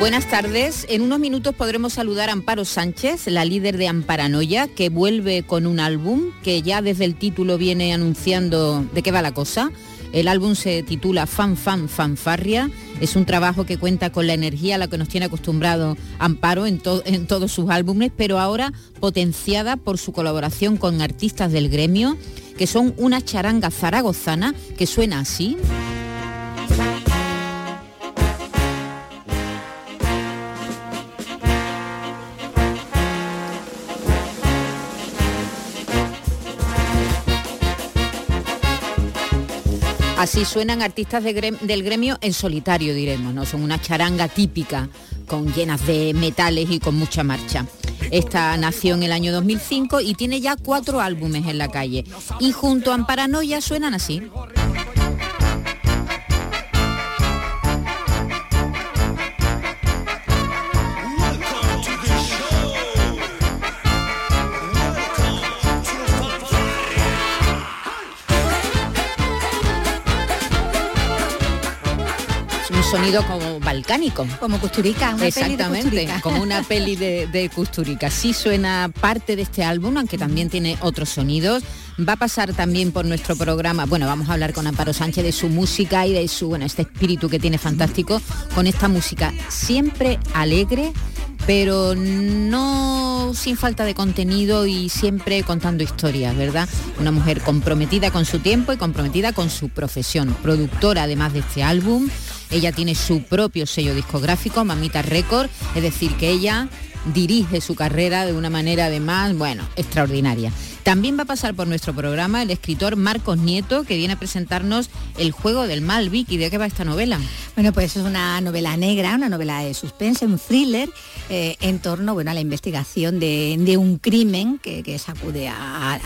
Buenas tardes. En unos minutos podremos saludar a Amparo Sánchez, la líder de Amparanoia, que vuelve con un álbum que ya desde el título viene anunciando de qué va la cosa. El álbum se titula Fan Fan Fanfarria. Es un trabajo que cuenta con la energía a la que nos tiene acostumbrado Amparo en, en todos sus álbumes, pero ahora potenciada por su colaboración con artistas del gremio, que son una charanga zaragozana que suena así. Así suenan artistas del gremio en solitario, diremos, ¿no? Son una charanga típica, con llenas de metales y con mucha marcha. Esta nació en el año 2005 y tiene ya cuatro álbumes en la calle. Y junto a Amparanoia suenan así. Sonido como balcánico. Como Custurica, una Exactamente, como una peli de, de Custurica. Sí suena parte de este álbum, aunque también tiene otros sonidos. Va a pasar también por nuestro programa, bueno, vamos a hablar con Amparo Sánchez de su música y de su, bueno, este espíritu que tiene fantástico con esta música siempre alegre, pero no sin falta de contenido y siempre contando historias, ¿verdad? Una mujer comprometida con su tiempo y comprometida con su profesión, productora además de este álbum. Ella tiene su propio sello discográfico, Mamita Record, es decir, que ella dirige su carrera de una manera además, bueno, extraordinaria. También va a pasar por nuestro programa el escritor Marcos Nieto, que viene a presentarnos El juego del mal, Vicky. ¿De qué va esta novela? Bueno, pues es una novela negra, una novela de suspense, un thriller eh, en torno bueno, a la investigación de, un crimen que, sacude a,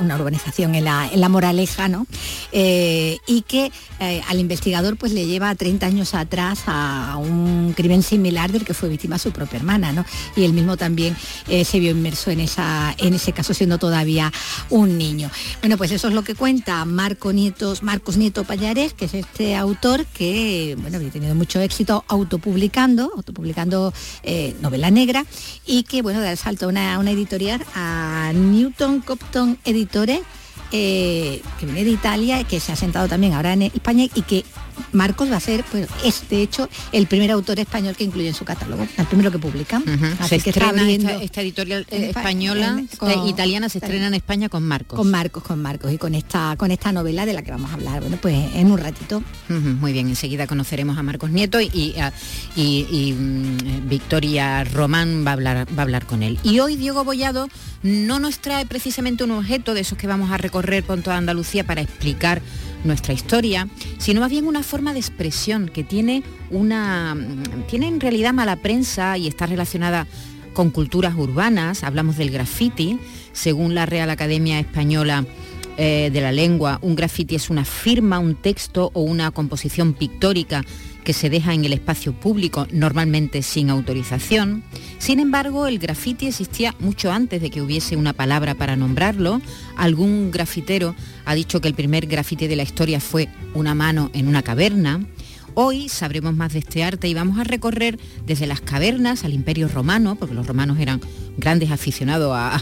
una urbanización en la, en la Moraleja, ¿no? Eh, y que eh, al investigador pues le lleva 30 años atrás a un crimen similar del que fue víctima su propia hermana, ¿no? Y él mismo también se vio inmerso en, esa, en ese caso siendo todavía un niño. Bueno, pues eso es lo que cuenta Marco Nietos, Marcos Nieto Payares, que es este autor que, bueno, había tenido mucho éxito autopublicando, autopublicando eh, novela negra, y que, bueno, da el salto a una, editorial a Newton Copton Editores, eh, que viene de Italia, que se ha sentado también ahora en España y que Marcos va a ser, pues, es de hecho el primer autor español que incluye en su catálogo, el primero que publica. Así que está esta, editorial española, italiana se estrena en España con Marcos. Con Marcos, con Marcos y con esta, con esta novela de la que vamos a hablar, bueno, pues en un ratito. muy bien, enseguida conoceremos a Marcos Nieto y, y, mm, Victoria Román va a, hablar, va a hablar con él. Y hoy Diego Bollado no nos trae precisamente un objeto de esos que vamos a recorrer por toda Andalucía para explicar nuestra historia, sino más bien una forma de expresión que tiene una tiene en realidad mala prensa y está relacionada con culturas urbanas, hablamos del graffiti, según la Real Academia Española eh, de la Lengua, un graffiti es una firma, un texto o una composición pictórica que se deja en el espacio público, normalmente sin autorización. Sin embargo, el graffiti existía mucho antes de que hubiese una palabra para nombrarlo. Algún grafitero ha dicho que el primer graffiti de la historia fue una mano en una caverna. Hoy sabremos más de este arte y vamos a recorrer desde las cavernas al Imperio Romano, porque los romanos eran grandes aficionados a,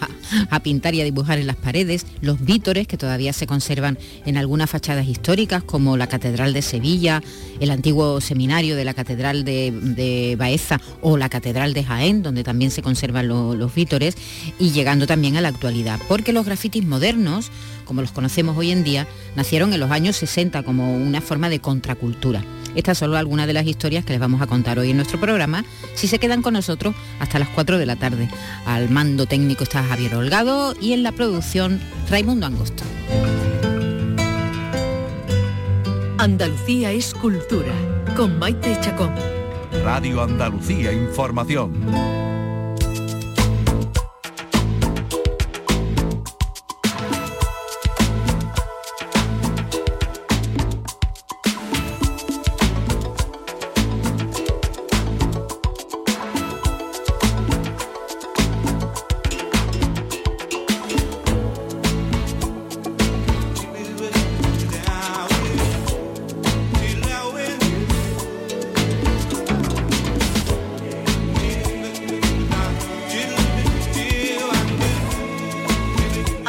pintar y a dibujar en las paredes, los vítores que todavía se conservan en algunas fachadas históricas, como la Catedral de Sevilla, el antiguo seminario de la Catedral de, Baeza o la Catedral de Jaén, donde también se conservan los vítores, y llegando también a la actualidad, porque los grafitis modernos, como los conocemos hoy en día, nacieron en los años 60 como una forma de contracultura. Estas son algunas de las historias que les vamos a contar hoy en nuestro programa, si se quedan con nosotros hasta las 4 de la tarde. Al mando técnico está Javier Holgado y en la producción Raimundo Angosto. Andalucía es cultura, con Maite Chacón. Radio Andalucía Información.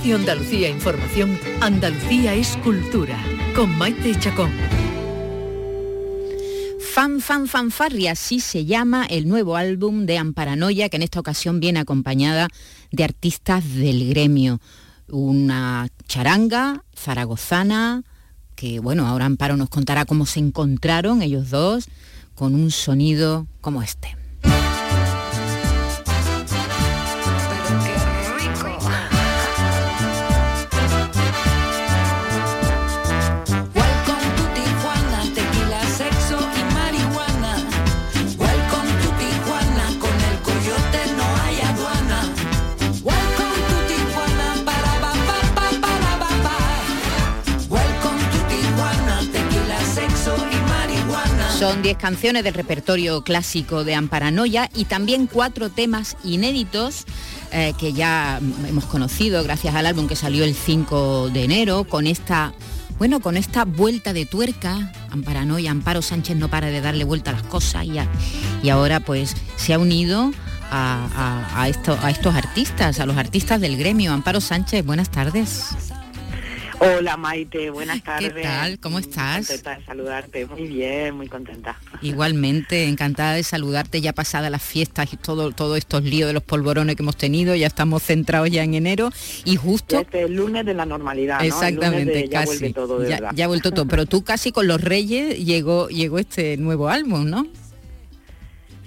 Radio Andalucía Información, Andalucía es cultura, con Maite Chacón. Fan Fan Fanfarria, así se llama el nuevo álbum de Amparanoia, que en esta ocasión viene acompañada de artistas del gremio. Una charanga zaragozana, que bueno, ahora Amparo nos contará cómo se encontraron ellos dos con un sonido como este. Son 10 canciones del repertorio clásico de Amparanoia y también cuatro temas inéditos eh, que ya hemos conocido gracias al álbum que salió el 5 de enero con esta bueno, con esta vuelta de tuerca, Amparanoia, Amparo Sánchez no para de darle vuelta a las cosas y, y ahora pues se ha unido a, esto, a estos artistas, a los artistas del gremio. Amparo Sánchez, buenas tardes. Hola Maite, buenas tardes. ¿Qué tal? ¿Cómo estás? Contenta de saludarte, muy bien, muy contenta. Igualmente, encantada de saludarte ya pasada las fiestas y todo, todos estos líos de los polvorones que hemos tenido, ya estamos centrados ya en enero y justo... Este el lunes de la normalidad, Exactamente, ya Vuelve todo, ya, ya ha vuelto todo, pero tú casi con los Reyes llegó, llegó este nuevo álbum, ¿no?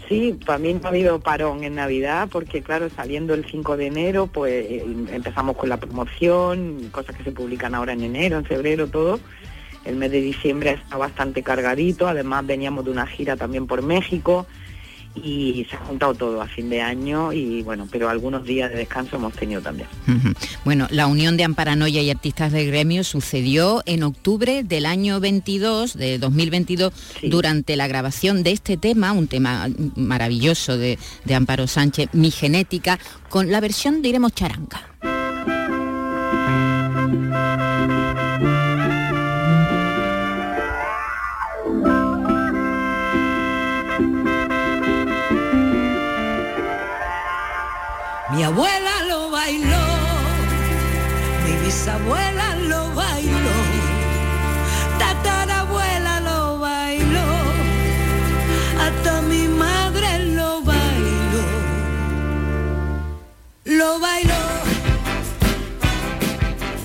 Sí, para mí no ha habido parón en Navidad porque claro, saliendo el 5 de enero, pues empezamos con la promoción, cosas que se publican ahora en enero, en febrero, todo. El mes de diciembre está bastante cargadito, además veníamos de una gira también por México, y se ha juntado todo a fin de año y bueno, pero algunos días de descanso hemos tenido también. Bueno, la unión de Amparanoia y artistas del gremio sucedió en octubre del año 22, de 2022, durante la grabación de este tema, un tema maravilloso de, de Amparo Sánchez, Mi Genética, con la versión, diremos, charanga. Mi abuela lo bailó, mi bisabuela lo bailó, tatarabuela lo bailó, hasta mi madre lo bailó. Lo bailó.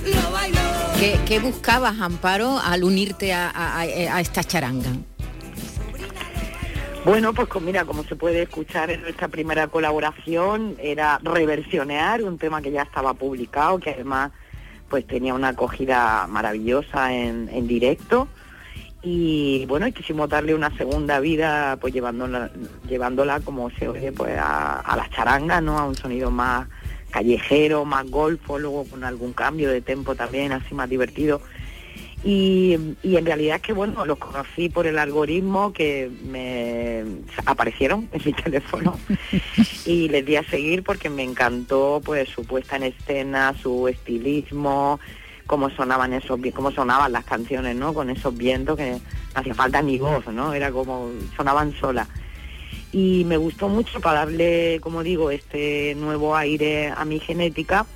Lo bailó. ¿Qué, buscabas, Amparo, al unirte a esta charanga? Bueno, pues mira, como se puede escuchar en nuestra primera colaboración, era reversionear un tema que ya estaba publicado, que además pues tenía una acogida maravillosa en, directo. Y bueno, quisimos darle una segunda vida, pues llevándola, llevándola como se oye, pues a, a las charangas, ¿no? A un sonido más callejero, más golfo, luego con algún cambio de tempo también, así más divertido. Y, en realidad es que bueno, los conocí por el algoritmo que me aparecieron en mi teléfono y les di a seguir porque me encantó pues su puesta en escena, su estilismo, cómo sonaban esos cómo sonaban las canciones, ¿no? Con esos vientos que hacía falta ni voz, ¿no? Era como sonaban solas. Y me gustó mucho para darle, como digo, este nuevo aire a mi genética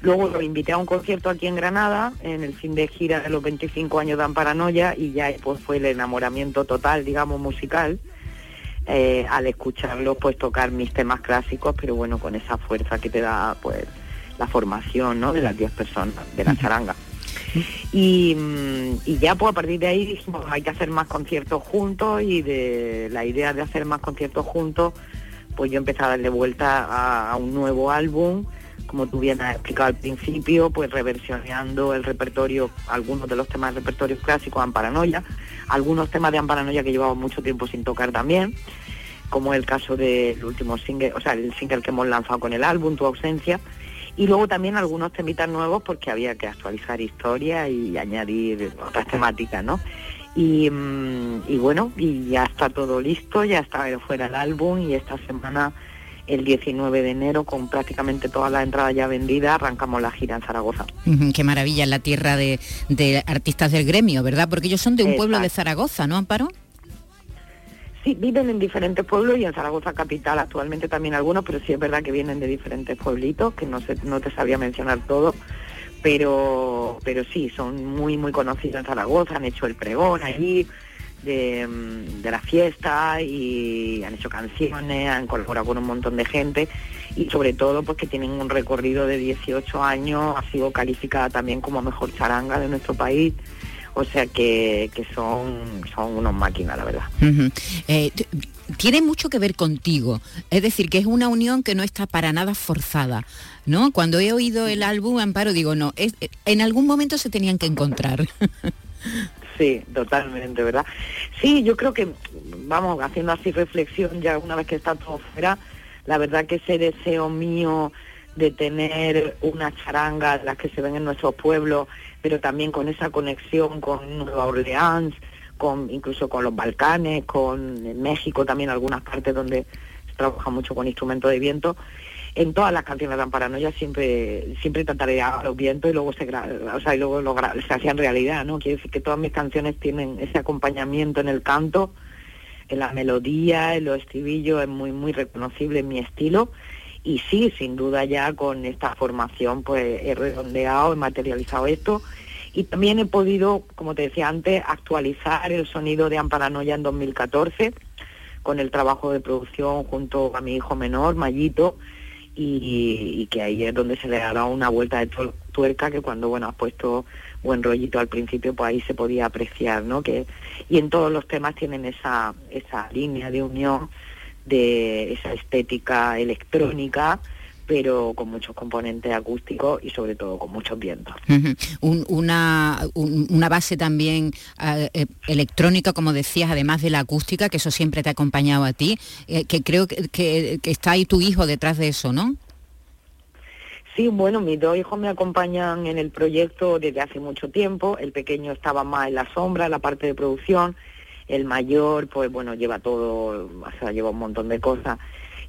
Luego lo invité a un concierto aquí en Granada, en el fin de gira de los 25 años de Amparanoia, y ya pues fue el enamoramiento total, digamos, musical, eh, al escucharlo, pues tocar mis temas clásicos, pero bueno, con esa fuerza que te da, pues, la formación, ¿no?, de las 10 personas, de la charanga. Y, y, ya pues a partir de ahí dijimos hay que hacer más conciertos juntos y de la idea de hacer más conciertos juntos pues yo empecé a darle vuelta a un nuevo álbum como tú bien has explicado al principio, pues reversioneando el repertorio, algunos de los temas del repertorio clásico, Amparanoia, algunos temas de Amparanoia que llevamos mucho tiempo sin tocar también, como el caso del último single, o sea, el single que hemos lanzado con el álbum, Tu ausencia, y luego también algunos temitas nuevos porque había que actualizar historia y añadir otras temáticas, ¿no? Y, mm, y bueno, y ya está todo listo, ya está fuera el álbum y esta semana el 19 de enero con prácticamente todas las entradas ya vendidas, arrancamos la gira en Zaragoza. qué maravilla, la tierra de, artistas del gremio, ¿verdad? Porque ellos son de un pueblo de Zaragoza, ¿no, Amparo? Sí, viven en diferentes pueblos y en Zaragoza capital actualmente también algunos, pero sí es verdad que vienen de diferentes pueblitos, que no, sé, no te sabía mencionar todo, pero, pero sí, son muy, muy conocidos en Zaragoza, han hecho el pregón allí, Mm, de, la fiesta y han hecho canciones, han colaborado con un montón de gente y sobre todo pues que tienen un recorrido de 18 años, ha sido calificada también como mejor charanga de nuestro país. O sea que, son, son unos máquinas, la verdad. Eh, tiene mucho que ver contigo, es decir, que es una unión que no está para nada forzada, ¿no? Cuando he oído el álbum Amparo digo, no, es, en algún momento se tenían que encontrar. Sí, totalmente, ¿verdad? Sí, yo creo que, vamos, haciendo así reflexión ya una vez que está todo fuera, la verdad que ese deseo mío de tener una charanga, las que se ven en nuestros pueblos, pero también con esa conexión con Nueva Orleans, con incluso con los Balcanes, con México también, algunas partes donde se trabaja mucho con instrumentos de viento. En todas las canciones de Amparanoia siempre siempre a los vientos y luego se o sea, y luego se hacían realidad, ¿no? Quiere decir que todas mis canciones tienen ese acompañamiento en el canto, en la melodía, en los estribillos, es muy muy reconocible en mi estilo y sí, sin duda ya con esta formación pues he redondeado, he materializado esto y también he podido, como te decía antes, actualizar el sonido de Amparanoia en 2014 con el trabajo de producción junto a mi hijo menor, Mayito, y, que ahí es donde se le dará una vuelta de tuerca que cuando bueno has puesto buen rollito al principio pues ahí se podía apreciar no que y en todos los temas tienen esa esa línea de unión de esa estética electrónica pero con muchos componentes acústicos y sobre todo con muchos vientos. una, una base también eh, eh, electrónica, como decías, además de la acústica, que eso siempre te ha acompañado a ti, eh, que creo que, que, está ahí tu hijo detrás de eso, ¿no? Sí, bueno, mis dos hijos me acompañan en el proyecto desde hace mucho tiempo. El pequeño estaba más en la sombra, en la parte de producción. El mayor, pues bueno, lleva todo, o sea, lleva un montón de cosas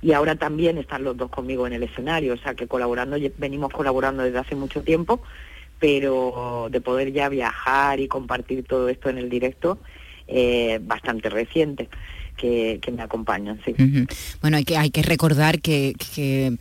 y ahora también están los dos conmigo en el escenario, o sea que colaborando, venimos colaborando desde hace mucho tiempo, pero de poder ya viajar y compartir todo esto en el directo, eh, bastante reciente. Que, me acompañan, sí. Bueno, hay que, hay que recordar que, que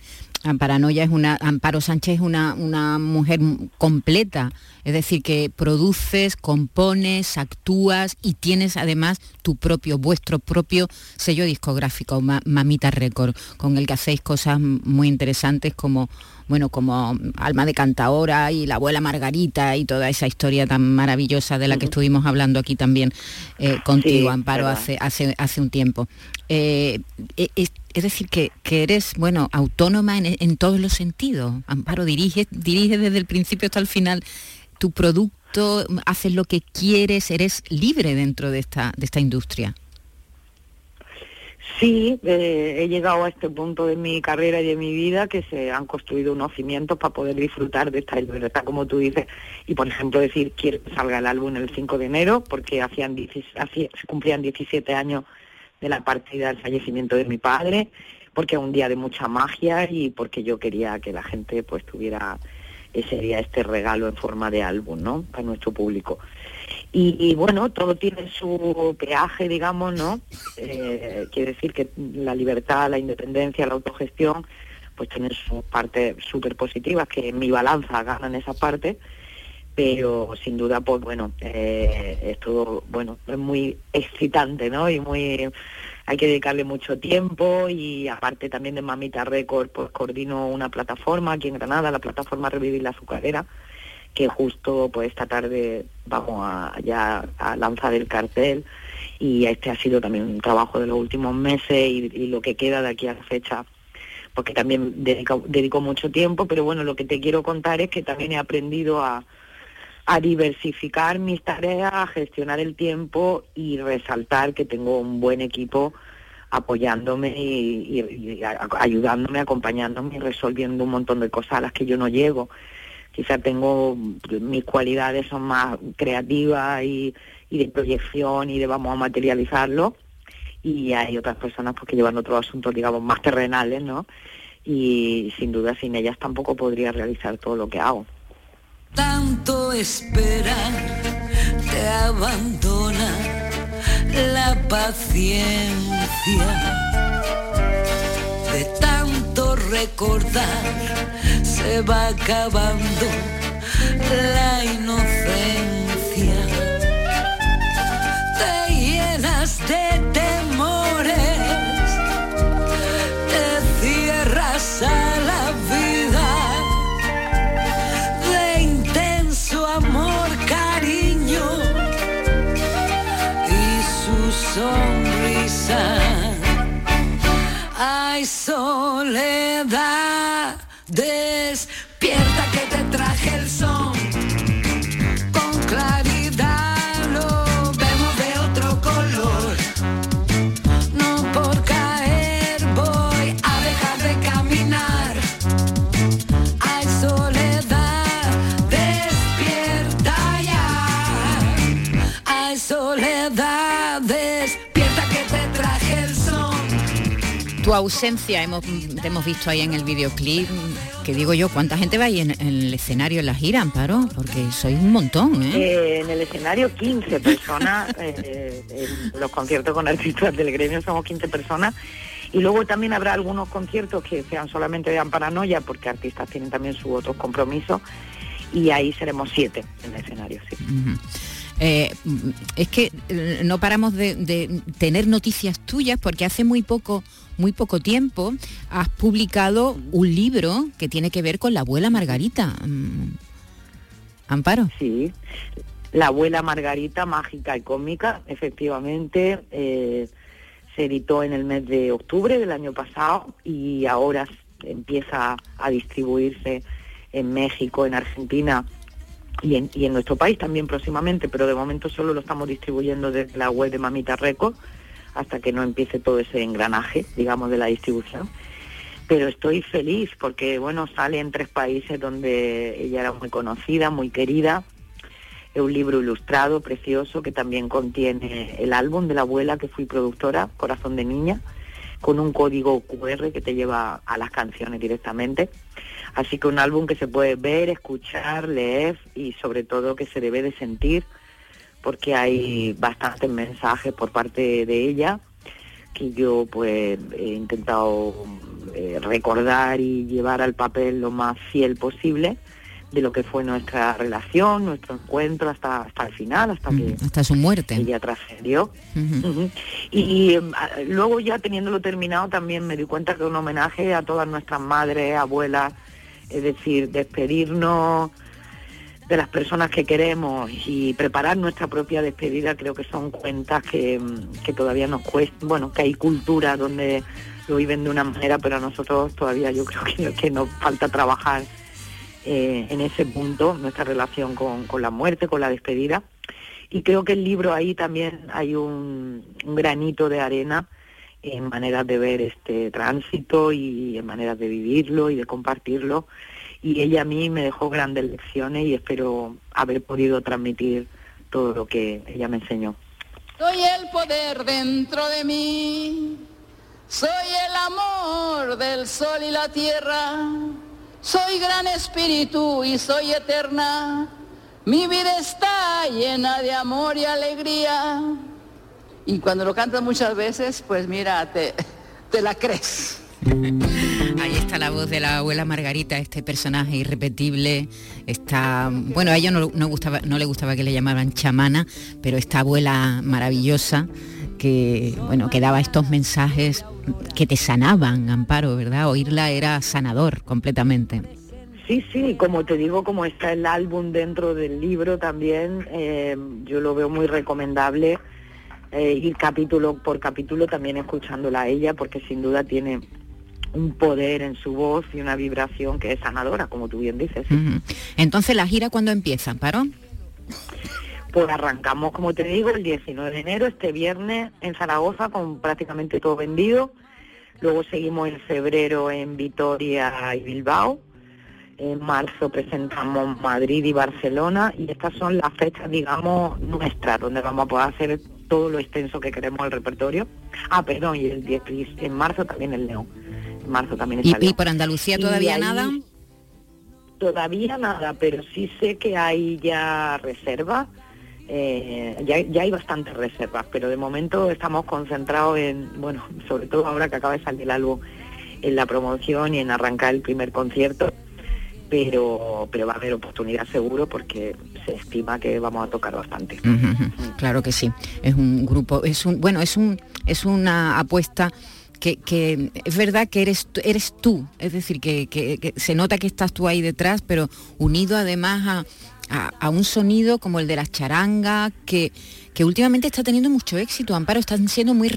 Amparanoia es una, Amparo Sánchez es una, una mujer completa, es decir, que produces, compones, actúas y tienes además tu propio, vuestro propio sello discográfico, Mamita Record, con el que hacéis cosas muy interesantes como bueno, como Alma de Cantaora y la abuela Margarita y toda esa historia tan maravillosa de la que estuvimos hablando aquí también eh, contigo, Amparo, hace, hace, hace un tiempo. Eh, e, es, decir, que, eres, bueno, autónoma en, todos los sentidos. Amparo, dirige, dirige desde el principio hasta el final tu producto, haces lo que quieres, eres libre dentro de esta, de esta industria. Sí, eh, he llegado a este punto de mi carrera y de mi vida que se han construido unos cimientos para poder disfrutar de esta libertad, como tú dices, y por ejemplo decir, que salga el álbum el 5 de enero, porque hacían, se cumplían 17 años de la partida, del fallecimiento de mi padre, porque es un día de mucha magia y porque yo quería que la gente pues tuviera ese día este regalo en forma de álbum, ¿no? Para nuestro público. Y, bueno, todo tiene su peaje, digamos, ¿no? Eh, quiere decir que la libertad, la independencia, la autogestión, pues tienen sus partes súper positivas, que en mi balanza ganan esa parte, pero sin duda, pues bueno, eh, es todo, bueno, es muy excitante, ¿no? Y muy, hay que dedicarle mucho tiempo y aparte también de Mamita Record, pues coordino una plataforma aquí en Granada, la plataforma Revivir la Azucarera, que justo pues esta tarde vamos a ya a lanzar el cartel y este ha sido también un trabajo de los últimos meses y, lo que queda de aquí a la fecha porque también dedico, dedico, mucho tiempo, pero bueno, lo que te quiero contar es que también he aprendido a, a diversificar mis tareas, a gestionar el tiempo y resaltar que tengo un buen equipo apoyándome y, y ayudándome, acompañándome y resolviendo un montón de cosas a las que yo no llego quizá tengo, mis cualidades son más creativas y, de proyección y de vamos a materializarlo y hay otras personas pues, que llevan otros asuntos, digamos, más terrenales, ¿no? Y sin duda sin ellas tampoco podría realizar todo lo que hago. Tanto esperar te abandona la paciencia de tanto recordar se va acabando la inocencia. Te llenas de temores, te cierras a la vida de intenso amor, cariño y su sonrisa. Hay soledad. Tu ausencia hemos, te hemos visto ahí en el videoclip, que digo yo, ¿cuánta gente va ahí en, en el escenario en la gira, Amparo? Porque sois un montón, ¿eh? Eh, en el escenario 15 personas, eh, en los conciertos con artistas del gremio somos 15 personas. Y luego también habrá algunos conciertos que sean solamente de Amparanoia, porque artistas tienen también sus otros compromisos, y ahí seremos siete en el escenario, sí. Eh, es que eh, no paramos de, de tener noticias tuyas porque hace muy poco, muy poco tiempo has publicado un libro que tiene que ver con la abuela Margarita. Mm. Amparo. Sí, La abuela Margarita, mágica y cómica, efectivamente, eh, se editó en el mes de octubre del año pasado y ahora empieza a distribuirse en México, en Argentina y en, y en nuestro país también próximamente, pero de momento solo lo estamos distribuyendo desde la web de Mamita Records hasta que no empiece todo ese engranaje, digamos, de la distribución. Pero estoy feliz porque, bueno, sale en tres países donde ella era muy conocida, muy querida. Es un libro ilustrado, precioso, que también contiene el álbum de la abuela que fui productora, Corazón de Niña, con un código QR que te lleva a las canciones directamente. Así que un álbum que se puede ver, escuchar, leer y sobre todo que se debe de sentir porque hay bastantes mensajes por parte de ella que yo pues he intentado eh, recordar y llevar al papel lo más fiel posible de lo que fue nuestra relación, nuestro encuentro hasta, hasta el final, hasta que Hasta su muerte. ella trascendió. Y, y, em, a- luego ya teniéndolo terminado también me di cuenta que un homenaje a todas nuestras madres, abuelas, es decir, despedirnos de las personas que queremos y preparar nuestra propia despedida creo que son cuentas que, em, que todavía nos cuesta, bueno, que hay cultura donde lo viven de una manera, pero a nosotros todavía yo creo que, que nos falta trabajar eh, en ese punto, nuestra relación con, con la muerte, con la despedida. Y creo que el libro ahí también hay un, un granito de arena en maneras de ver este tránsito y en maneras de vivirlo y de compartirlo. Y ella a mí me dejó grandes lecciones y espero haber podido transmitir todo lo que ella me enseñó. Soy el poder dentro de mí, soy el amor del sol y la tierra, soy gran espíritu y soy eterna, mi vida está llena de amor y alegría. Y cuando lo cantas muchas veces, pues mira, te, te la crees. Ahí está la voz de la abuela Margarita, este personaje irrepetible. Está, bueno, a ella no, le gustaba que le llamaran chamana, pero esta abuela maravillosa que, bueno, que daba estos mensajes que te sanaban, Amparo, ¿verdad? Oírla era sanador completamente. Sí, sí, como te digo, como está el álbum dentro del libro también, eh, yo lo veo muy recomendable eh, ir capítulo por capítulo también escuchándola a ella, porque sin duda tiene un poder en su voz y una vibración que es sanadora, como tú bien dices. Entonces, ¿la gira cuándo empieza, Amparo? Pues arrancamos, como te digo, el 19 de enero, este viernes en Zaragoza, con prácticamente todo vendido. Luego seguimos en febrero en Vitoria y Bilbao. En marzo presentamos Madrid y Barcelona y estas son las fechas, digamos, nuestras, donde vamos a poder hacer todo lo extenso que queremos el repertorio. Ah, perdón, y el 10, en marzo también el León. Marzo también ¿Y, y por Andalucía todavía ahí nada? Todavía nada, pero sí sé que hay ya reservas. eh, ya, ya hay bastantes reservas, pero de momento estamos concentrados en, bueno, sobre todo ahora que acaba de salir el álbum, en la promoción y en arrancar el primer concierto, pero, pero va a haber oportunidad seguro porque se estima que vamos a tocar bastante. Claro que sí. Es un grupo, es un, bueno, es un, es una apuesta que, es verdad que eres, eres tú, es decir, que, se nota que estás tú ahí detrás, pero unido además a, a- un sonido como el de las charangas, que, últimamente está teniendo mucho éxito, Amparo, están siendo muy,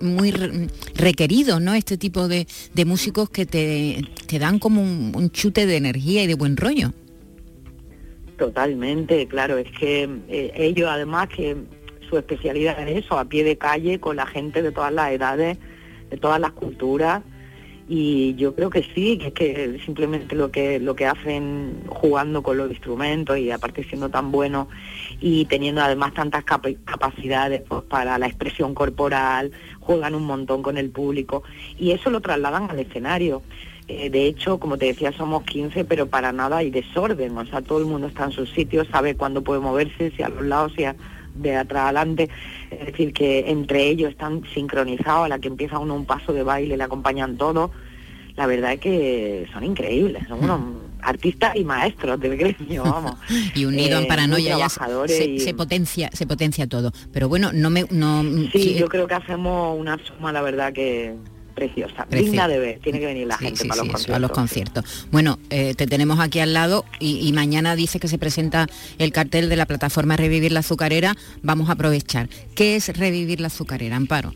muy re- requeridos, ¿no? Este tipo de, de músicos que te, te dan como un, un chute de energía y de buen rollo. Totalmente, claro, es que eh, ellos además que su especialidad es eso, a pie de calle, con la gente de todas las edades, de todas las culturas, y yo creo que sí, que es que simplemente lo que lo que hacen jugando con los instrumentos y aparte siendo tan buenos y teniendo además tantas capacidades pues, para la expresión corporal, juegan un montón con el público y eso lo trasladan al escenario. Eh, de hecho, como te decía, somos 15, pero para nada hay desorden, o sea, todo el mundo está en sus sitios, sabe cuándo puede moverse, si a los lados, si de atrás adelante, es decir, que entre ellos están sincronizados, a la que empieza uno un paso de baile, le acompañan todos. La verdad es que son increíbles, son unos artistas y maestros del gremio, vamos. y unido en Eh, paranoia ya se, y- se potencia, se potencia todo. Pero bueno, no me no Sí, sí, yo creo que hacemos una suma, la verdad, que preciosa, Preci- digna de ver. Tiene que venir la Sí, gente sí, para los eso, a los conciertos. conciertos. Bueno, eh, te tenemos aquí al lado y, y mañana dice que se presenta el cartel de la plataforma Revivir la Azucarera. Vamos a aprovechar. ¿Qué es Revivir la Azucarera, Amparo?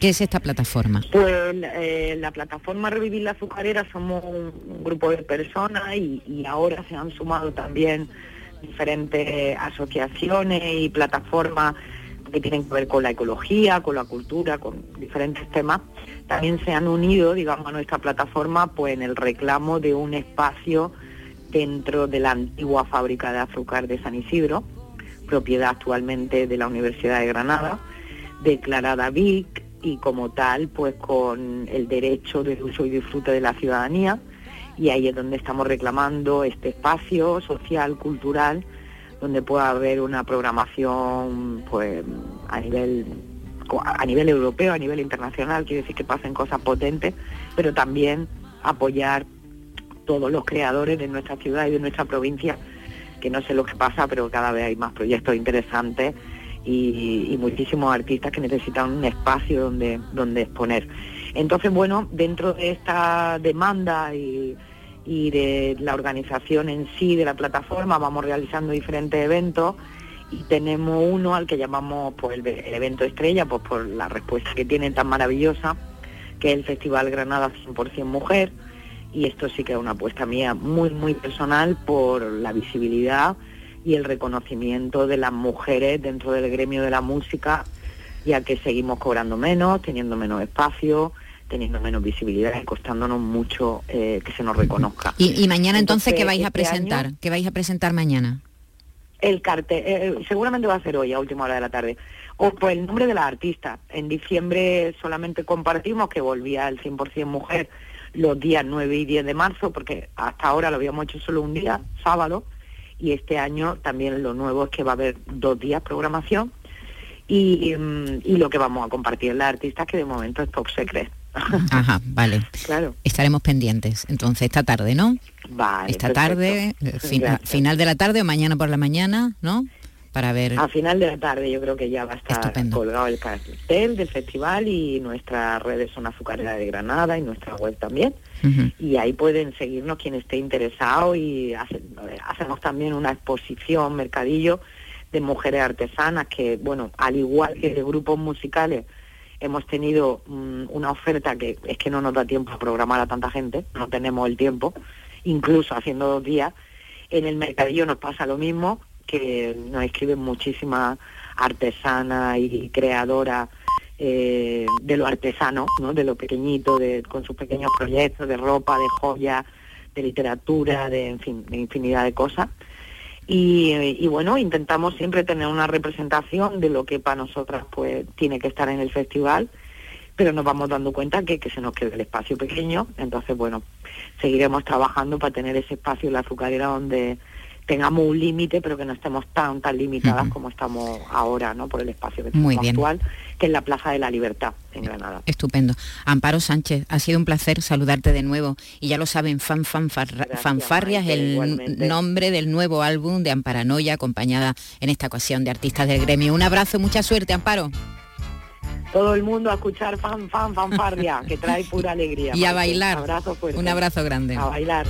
¿Qué es esta plataforma? Pues eh, la plataforma Revivir la Azucarera somos un, un grupo de personas y, y ahora se han sumado también diferentes asociaciones y plataformas que tienen que ver con la ecología, con la cultura, con diferentes temas. También se han unido, digamos, a nuestra plataforma pues en el reclamo de un espacio dentro de la antigua fábrica de azúcar de San Isidro, propiedad actualmente de la Universidad de Granada, declarada VIC y como tal, pues con el derecho de uso y disfrute de la ciudadanía. Y ahí es donde estamos reclamando este espacio social, cultural, donde pueda haber una programación pues a nivel a nivel europeo, a nivel internacional, quiere decir que pasen cosas potentes, pero también apoyar todos los creadores de nuestra ciudad y de nuestra provincia, que no sé lo que pasa, pero cada vez hay más proyectos interesantes y, muchísimos artistas que necesitan un espacio donde, donde exponer. Entonces, bueno, dentro de esta demanda y, y de la organización en sí de la plataforma, vamos realizando diferentes eventos y tenemos uno al que llamamos pues, el, evento estrella, pues por la respuesta que tiene tan maravillosa, que es el Festival Granada 100% Mujer, y esto sí que es una apuesta mía muy, muy personal por la visibilidad y el reconocimiento de las mujeres dentro del gremio de la música, ya que seguimos cobrando menos, teniendo menos espacio, teniendo menos visibilidad y costándonos mucho eh, que se nos reconozca. Y, y mañana entonces, ¿qué vais a este presentar? año, ¿Qué vais a presentar mañana? el cartel, eh, seguramente va a ser hoy, a última hora de la tarde. O pues el nombre de la artista. En diciembre solamente compartimos que volvía el 100% mujer los días 9 y 10 de marzo, porque hasta ahora lo habíamos hecho solo un día, sábado, y este año también lo nuevo es que va a haber dos días programación y, mm, y lo que vamos a compartir la artista que de momento es top secret. Ajá, vale. claro. Estaremos pendientes. Entonces, esta tarde, ¿no? Vale, esta tarde, eh, final de la tarde o mañana por la mañana, ¿no? Para ver. A final de la tarde yo creo que ya va a estar Estupendo. colgado el cartel del festival y nuestras redes son Azucarera de Granada y nuestra web también. Y ahí pueden seguirnos quien esté interesado y hace- hacemos también una exposición, mercadillo de mujeres artesanas que, bueno, al igual que de grupos musicales, hemos tenido mm, una oferta que es que no nos da tiempo a programar a tanta gente, no tenemos el tiempo, incluso haciendo dos días. En el mercadillo nos pasa lo mismo, que nos escriben muchísimas artesanas y creadoras eh, de lo artesano, ¿no? de lo pequeñito, de, con sus pequeños proyectos de ropa, de joyas, de literatura, de, en fin, de infinidad de cosas. Y, y bueno, intentamos siempre tener una representación de lo que para nosotras pues tiene que estar en el festival, pero nos vamos dando cuenta que, que se nos queda el espacio pequeño, entonces bueno, seguiremos trabajando para tener ese espacio en la azucarera donde tengamos un límite, pero que no estemos tan tan limitadas como estamos ahora, ¿no? Por el espacio que Muy tenemos actual, que es la Plaza de la Libertad en Granada. Estupendo. Amparo Sánchez, ha sido un placer saludarte de nuevo. Y ya lo saben, fan, fanfarra- Gracias, Fanfarrias, Maite, el igualmente. nombre del nuevo álbum de Amparanoia, acompañada en esta ocasión de artistas del gremio. Un abrazo, mucha suerte, Amparo. Todo el mundo a escuchar fan, fan, fanfarria, que trae pura alegría. Y a bailar. Abrazo fuerte. Un abrazo grande. A bailar.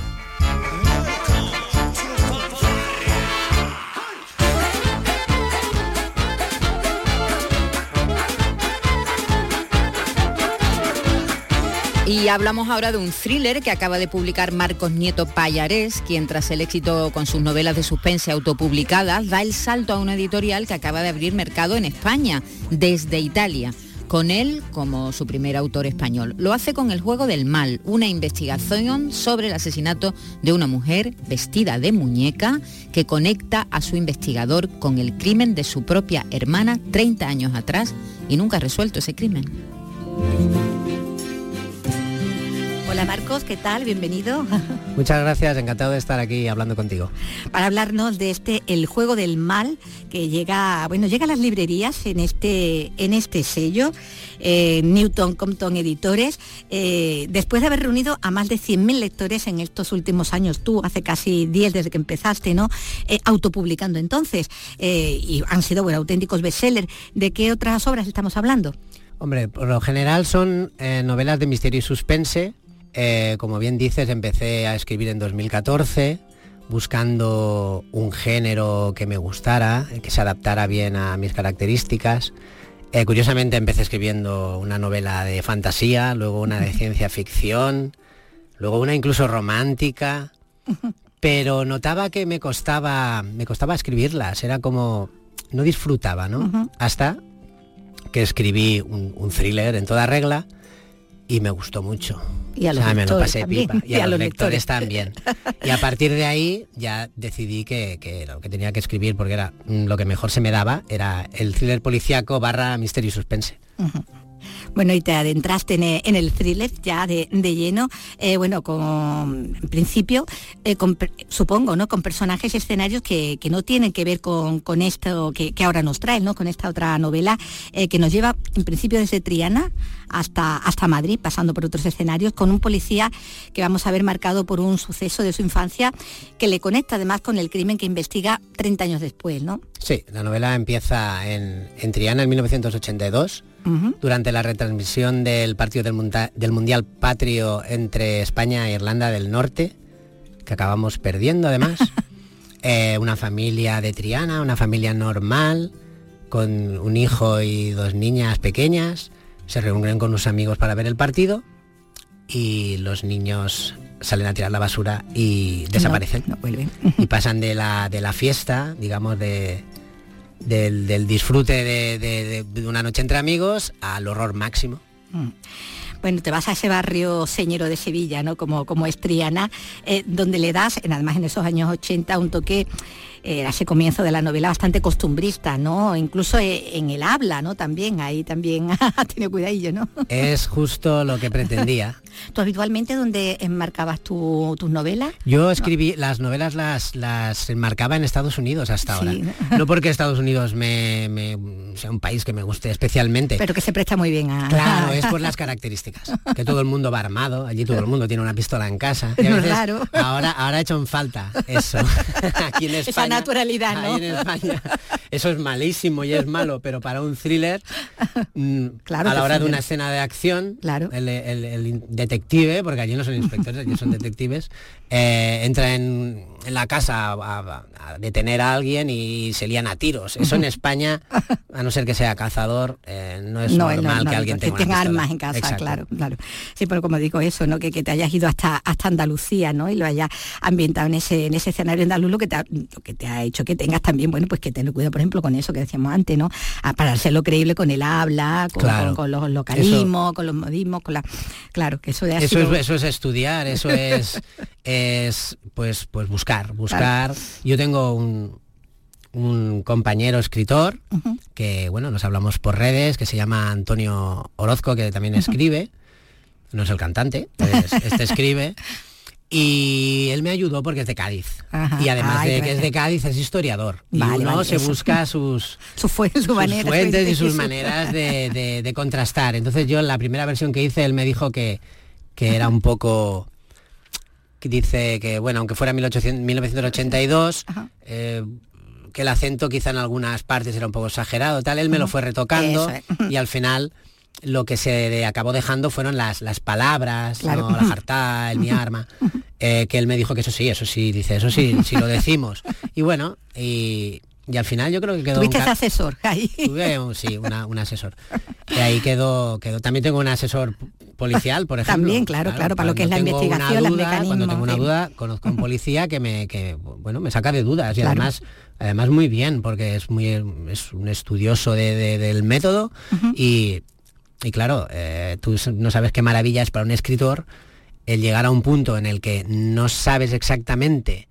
Y hablamos ahora de un thriller que acaba de publicar Marcos Nieto Payarés, quien tras el éxito con sus novelas de suspense autopublicadas, da el salto a una editorial que acaba de abrir mercado en España, desde Italia. con él como su primer autor español. Lo hace con El juego del mal, una investigación sobre el asesinato de una mujer vestida de muñeca que conecta a su investigador con el crimen de su propia hermana 30 años atrás y nunca ha resuelto ese crimen. Hola Marcos, ¿qué tal? Bienvenido. Muchas gracias, encantado de estar aquí hablando contigo. Para hablarnos de este El juego del mal que llega, bueno, llega a las librerías en este, en este sello, eh, Newton Compton Editores, eh, después de haber reunido a más de 100.000 lectores en estos últimos años, tú hace casi 10 desde que empezaste, ¿no? Eh, autopublicando entonces, y han sido, bueno, auténticos bestsellers. ¿De qué otras obras estamos hablando? Hombre, por lo general son novelas de misterio y suspense, eh, como bien dices, empecé a escribir en 2014 buscando un género que me gustara, que se adaptara bien a mis características. Eh, curiosamente empecé escribiendo una novela de fantasía, luego una de ciencia ficción, luego una incluso romántica, pero notaba que me costaba, me costaba escribirlas, era como, no disfrutaba, ¿no? Hasta que escribí un thriller en toda regla, y me gustó mucho. Y a los me lo pasé pipa. Y, a, los, lectores, también. Y a partir de ahí ya decidí que, lo que tenía que escribir, porque era mm, lo que mejor se me daba, era el thriller policíaco barra misterio y suspense. Bueno, y te adentraste en, el thriller ya de, lleno, eh, bueno, con, en principio, eh, supongo, ¿no? Con personajes y escenarios que, no tienen que ver con, esto que, ahora nos trae, ¿no? Con esta otra novela eh, que nos lleva, en principio, desde Triana hasta, hasta Madrid, pasando por otros escenarios, con un policía que vamos a ver marcado por un suceso de su infancia que le conecta además con el crimen que investiga 30 años después, ¿no? Sí, la novela empieza en, en Triana en 1982 durante la retransmisión del partido del, Mundial Patrio entre España e Irlanda del Norte, que acabamos perdiendo además. Eh, una familia de Triana, una familia normal, con un hijo y dos niñas pequeñas, se reúnen con unos amigos para ver el partido y los niños salen a tirar la basura y desaparecen. y pasan de la, de la fiesta, digamos, de, del, disfrute de, una noche entre amigos al horror máximo. Mm. bueno, te vas a ese barrio señero de Sevilla, ¿no? Como, como Estriana, eh, donde le das, además en esos años 80, un toque era eh, ese comienzo de la novela bastante costumbrista, ¿no? Incluso eh, en el habla, ¿no? También, ahí también ha tenido cuidadillo, ¿no? Es justo lo que pretendía. ¿Tú habitualmente dónde enmarcabas tus novelas? Yo escribí, las novelas las, las enmarcaba en Estados Unidos hasta ahora. No porque Estados Unidos me, sea un país que me guste especialmente. Pero que se presta muy bien a... Claro, es por las características. Que todo el mundo va armado, allí todo el mundo tiene una pistola en casa. claro. Ahora, ahora ha hecho en falta eso. Aquí en España naturalidad, ¿no? en España. Eso es malísimo y es malo, pero para un thriller, mm, claro a la hora de una escena de acción, claro. el, detective, porque allí no son inspectores, allí son detectives, eh, entra en, la casa a, detener a alguien y se lían a tiros. Eso en España, a no ser que sea cazador, eh, no es normal que alguien tenga, armas en casa, claro, claro. Sí, pero como digo eso, ¿no? Que, te hayas ido hasta, hasta Andalucía, ¿no? Y lo hayas ambientado en ese, en ese escenario andaluz, lo que, te ha, lo que te ha hecho que tengas también, bueno, pues que te lo cuida, por ejemplo, con eso que decíamos antes, ¿no? A, para hacerlo creíble con el habla, con, los localismos, con los modismos, con la. Claro, que eso de eso, es, eso es estudiar, eso es, es pues, pues buscar, buscar. Yo tengo un, un compañero escritor que bueno nos hablamos por redes que se llama Antonio Orozco que también escribe no es el cantante este escribe y él me ayudó porque es de Cádiz. y además de que es de Cádiz, es historiador. y uno se busca sus, fuentes y sus maneras de, contrastar. Entonces yo en la primera versión que hice, él me dijo que, que era un poco... Dice que, bueno, aunque fuera 1982, eh, que el acento quizá en algunas partes era un poco exagerado, tal, él me lo fue retocando y al final lo que se acabó dejando fueron las, las palabras, la jarta, el mi arma, eh, que él me dijo que eso sí, eso sí, dice, eso sí, si lo decimos. Y bueno, y, al final yo creo que quedó... ¿Tuviste ese asesor ahí? Tuve, sí, un asesor. Y ahí quedó, quedó... También tengo un asesor policial, por ejemplo. También, claro, claro, para lo que es la investigación, duda, Cuando tengo una duda, conozco a un policía que me, que, bueno, me saca de dudas y además además muy bien porque es muy es un estudioso del método y y claro, eh, tú no sabes qué maravilla es para un escritor el llegar a un punto en el que no sabes exactamente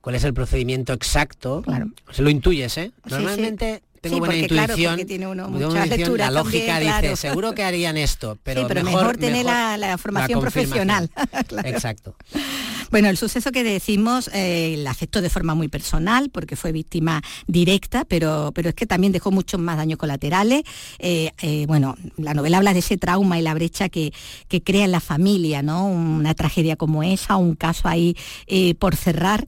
cuál es el procedimiento exacto. Claro. Se lo intuyes, ¿eh? Sí, Normalmente tengo Sí, buena porque, claro, intuición. porque tiene uno tengo mucha buena intuición, lectura La lógica también, dice, claro. seguro que harían esto, pero, sí, pero mejor, tener la, la formación profesional. Claro. Exacto. Bueno, el suceso que decimos eh, le afectó de forma muy personal porque fue víctima directa, pero, pero es que también dejó muchos más daños colaterales. Eh, eh, bueno, la novela habla de ese trauma y la brecha que, que crea en la familia, ¿no? Una tragedia como esa, un caso ahí eh, por cerrar,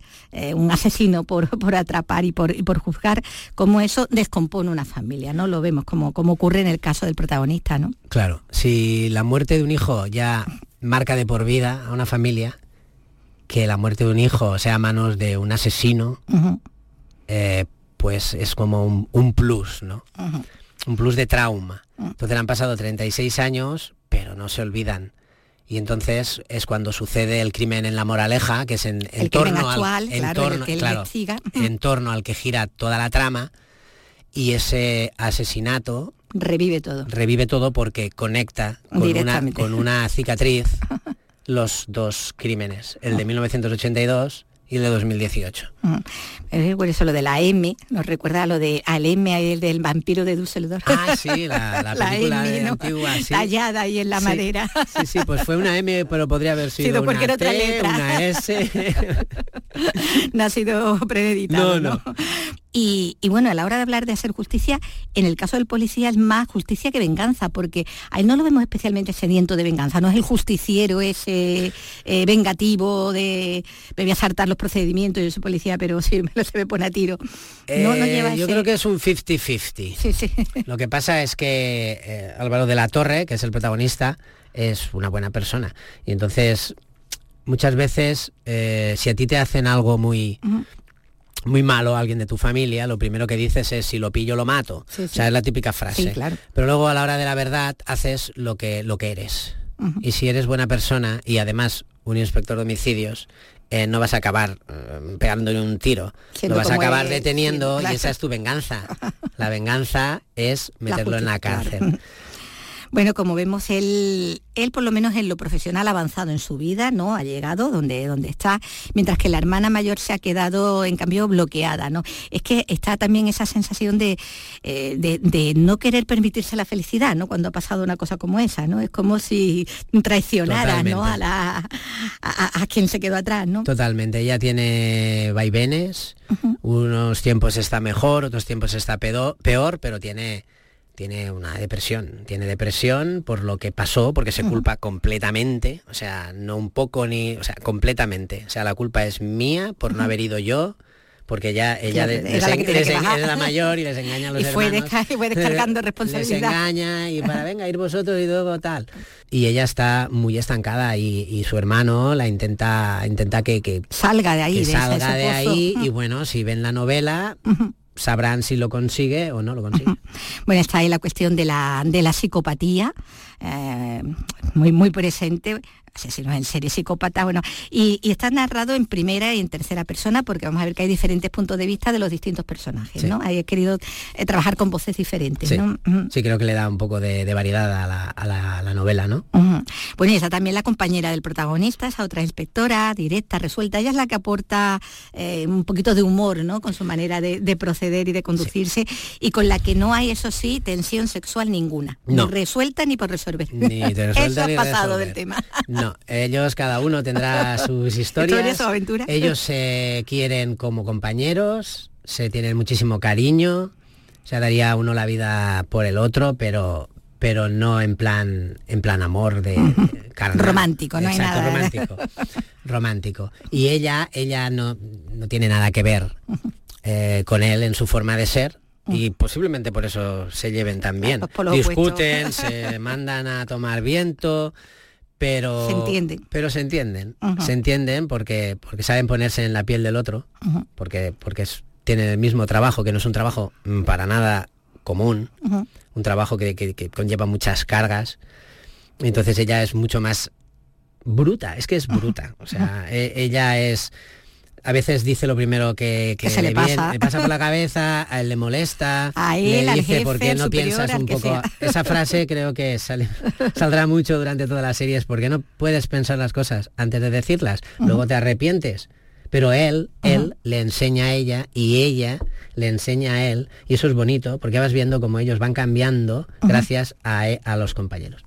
un asesino por, por atrapar y por, y por juzgar, como eso descompone una familia, ¿no? Lo vemos como, como ocurre en el caso del protagonista, ¿no? Claro, si la muerte de un hijo ya marca de por vida a una familia, que la muerte de un hijo sea a manos de un asesino, eh, pues es como un, un plus, ¿no? Un plus de trauma. Entonces le han pasado 36 años, pero no se olvidan. Y entonces es cuando sucede el crimen en la moraleja, que es en, en torno actual, al en claro, torno- que él claro, investiga. en torno al que gira toda la trama. Y ese asesinato Revive todo. revive todo porque conecta con una, Directamente. con una cicatriz los dos crímenes, el de 1982 y el de 2018. Mm. Eh, Por eso lo de la M nos recuerda a lo de al M, el del vampiro de Düsseldorf. Ah, sí, la, la película M, de ¿no? antigua, sí. tallada ahí en la Sí, madera. Sí, sí, pues fue una M, pero podría haber sido, Sido una cualquier otra T, letra. una S. no ha sido premeditado. No, ¿no? Y, y bueno, a la hora de hablar de hacer justicia, en el caso del policía es más justicia que venganza, porque a él no lo vemos especialmente sediento de venganza, no es el justiciero ese eh, vengativo de me voy a saltar los procedimientos, yo soy policía, pero si me lo se me pone a tiro. no, no Eh, lleva yo ese- creo que es un 50-50. Sí, sí. Lo que pasa es que eh, Álvaro de la Torre, que es el protagonista, es una buena persona. Y entonces, muchas veces, eh, si a ti te hacen algo muy. Muy malo a alguien de tu familia, lo primero que dices es si lo pillo lo mato. Sí, O sea, es la típica frase. Sí, claro. Pero luego a la hora de la verdad haces lo que, lo que eres. Y si eres buena persona y además un inspector de homicidios, eh, no vas a acabar eh, pegándole un tiro. Siendo lo vas a acabar deteniendo claro. y esa es tu venganza. La venganza es La meterlo en la cárcel. claro. Bueno, como vemos, él, él por lo menos en lo profesional ha avanzado en su vida, ¿no? Ha llegado donde, donde está, mientras que la hermana mayor se ha quedado, en cambio, bloqueada, ¿no? Es que está también esa sensación de, eh, de, de no querer permitirse la felicidad, ¿no? Cuando ha pasado una cosa como esa, ¿no? Es como si traicionara, ¿no? A, la, a, quien se quedó atrás, ¿no? Totalmente, ella tiene vaivenes, unos tiempos está mejor, otros tiempos está peor, pero tiene, tiene una depresión, tiene depresión por lo que pasó, porque se culpa completamente, o sea, no un poco ni, o sea, completamente, o sea, la culpa es mía por no haber ido yo, porque ya ella la les- les es la mayor y les engaña a los Y fue hermanos. desca- fue descargando Les responsabilidad. engaña y para venga ir vosotros y luego tal. Y ella está muy estancada y, y su hermano la intenta intenta que, que, Salga de ahí, que de ese- salga ese de pozo. ahí y bueno, si ven la novela sabrán si lo consigue o no lo consigue. Bueno, está ahí la cuestión de la, de la psicopatía, eh, muy, muy presente, asesinos en serie psicópata, bueno, y, y está narrado en primera y en tercera persona porque vamos a ver que hay diferentes puntos de vista de los distintos personajes, Sí. ¿no? Hay querido eh, trabajar con voces diferentes, Sí, sí, creo que le da un poco de, de variedad a la, a la- a la novela, ¿no? Ujú. Bueno, y está también la compañera del protagonista, esa otra inspectora, directa, resuelta. Ella es la que aporta eh, un poquito de humor, ¿no? Con su manera de, de proceder y de conducirse, y con la que no hay, eso sí, tensión sexual ninguna. No. Ni resuelta ni por resolver. Ni te resuelta eso ha ni pasado resolver. del tema. No, ellos cada uno tendrá sus historias. O aventuras. Ellos se quieren como compañeros, se tienen muchísimo cariño, se daría uno la vida por el otro, pero pero no en plan en plan amor de de carnal. Romántico, no hay nada. romántico. romántico. Y ella ella no, no tiene nada que ver eh, con él en su forma de ser. Y posiblemente por eso se lleven tan bien. Polos opuestos. Discuten, se mandan a tomar viento, pero Se entienden. pero se entienden. Se entienden porque porque saben ponerse en la piel del otro porque porque es- tienen el mismo trabajo que no es un trabajo mm, para nada común un trabajo que, que- que conlleva muchas cargas. Entonces ella es mucho más bruta es que es bruta o sea e- ella es a veces dice lo primero que, Que se le viene- pasa. le pasa por la cabeza, a él le molesta, A él, le dice jefe, por qué no piensas un poco. sea. Esa frase creo que sale- saldrá mucho durante toda la serie, es porque no puedes pensar las cosas antes de decirlas, luego te arrepientes. Pero él, él le enseña a ella y ella le enseña a él y eso es bonito porque vas viendo cómo ellos van cambiando gracias a, e- a los compañeros.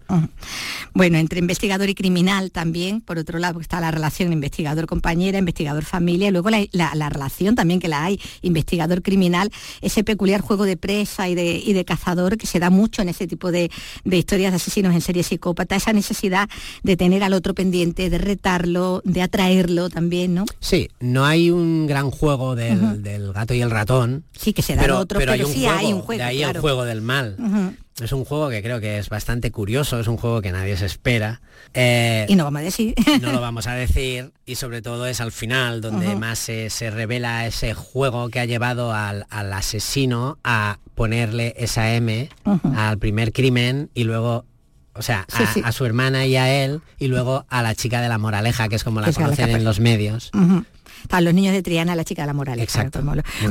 Bueno, entre investigador y criminal también, por otro lado está la relación investigador-compañera, investigador-familia, y luego la, la- la relación también que la hay, investigador-criminal, ese peculiar juego de presa y de, y de cazador que se da mucho en ese tipo de, de historias de asesinos en serie psicópata, esa necesidad de tener al otro pendiente, de retarlo, de atraerlo también, ¿no? Sí, no hay un gran juego del, del gato y el ratón. Sí, que se da pero, otro, pero pero, hay un sí juego, hay un juego. de ahí claro. el juego del mal. Es un juego que creo que es bastante curioso, es un juego que nadie se espera. Eh, Y no vamos a decir. no lo vamos a decir y sobre todo es al final donde más se, se revela ese juego que ha llevado al, al asesino a ponerle esa M al primer crimen y luego o sea, Sí, a, sí. a su hermana y a él y luego a la chica de la moraleja, que es como la Es conocen en los medios. Estaban los niños de Triana, la chica de la moral, Exacto.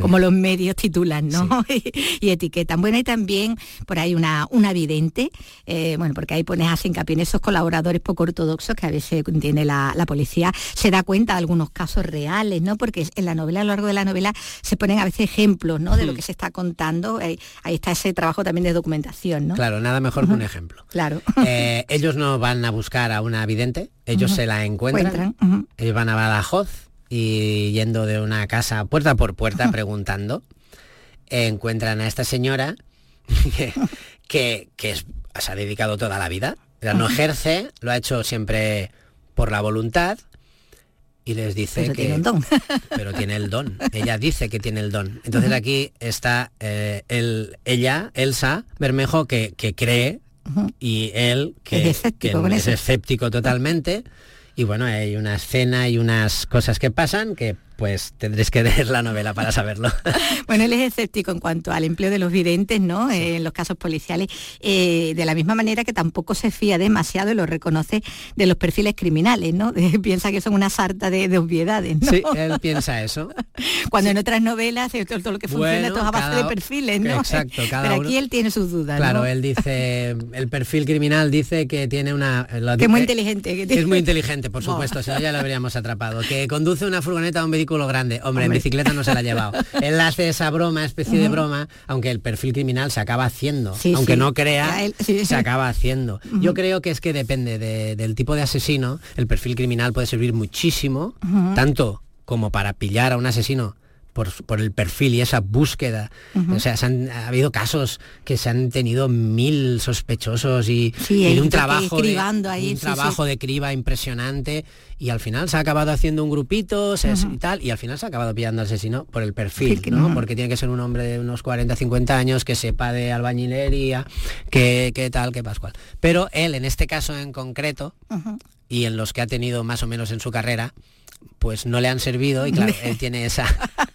como, lo- los medios titulan, ¿no? y, etiquetan. Bueno, y también por ahí una, una vidente, eh, bueno, porque ahí pones así hincapié en esos colaboradores poco ortodoxos que a veces tiene la, la policía, se da cuenta de algunos casos reales, ¿no? Porque en la novela, a lo largo de la novela, se ponen a veces ejemplos, ¿no? De lo que se está contando. Ahí está ese trabajo también de documentación, ¿no? Claro, nada mejor que un ejemplo. Claro. Eh, ellos no van a buscar a una vidente, ellos se la encuentran. Ellos van a Badajoz y yendo de una casa puerta por puerta preguntando, encuentran a esta señora que, que, que es- se ha dedicado toda la vida. No ejerce, lo ha hecho siempre por la voluntad y les dice Pero que tiene un don. pero tiene el don. Ella dice que tiene el don. Entonces aquí está eh, el, ella, Elsa Bermejo, que, que cree y él que, Es escéptico que es escéptico totalmente. Y bueno, hay una escena y unas cosas que pasan que pues tendréis que leer la novela para saberlo. Bueno, él es escéptico en cuanto al empleo de los videntes, ¿no? Eh, en los casos policiales, eh, de la misma manera que tampoco se fía demasiado y lo reconoce de los perfiles criminales, ¿no? De- piensa que son una sarta de, de obviedades, ¿no? Sí, él piensa eso. Cuando en otras novelas eh, todo, todo lo que funciona Bueno, todo es a base cada- de perfiles, ¿no? Exacto, cada Pero uno- aquí él tiene sus dudas, Claro, ¿no? él dice, el perfil criminal dice que tiene una... lo Que es muy inteligente. Que tiene- es muy inteligente, por supuesto, si no ya lo habríamos atrapado. Que conduce una furgoneta a un vehículo grande. Hombre, en bicicleta no se la ha llevado. Él hace esa broma, especie de broma, aunque el perfil criminal se acaba haciendo. Sí, aunque sí. no crea, Ya él- sí. se acaba haciendo. Yo creo que es que depende de- del tipo de asesino. El perfil criminal puede servir muchísimo, tanto como para pillar a un asesino por, el perfil y esa búsqueda. O sea, se han- ha habido casos que se han tenido mil sospechosos y, Sí, y hay un trabajo, de, ahí, un sí, trabajo de criba impresionante y al final se ha acabado haciendo un grupito se- y tal y al final se ha acabado pillando al asesino por el perfil, ¿no? Porque tiene que ser un hombre de unos 40, 50 años que sepa de albañilería, que, que tal, que pascual. Pero él, en este caso en concreto, y en los que ha tenido más o menos en su carrera, pues no le han servido y claro, él tiene esa,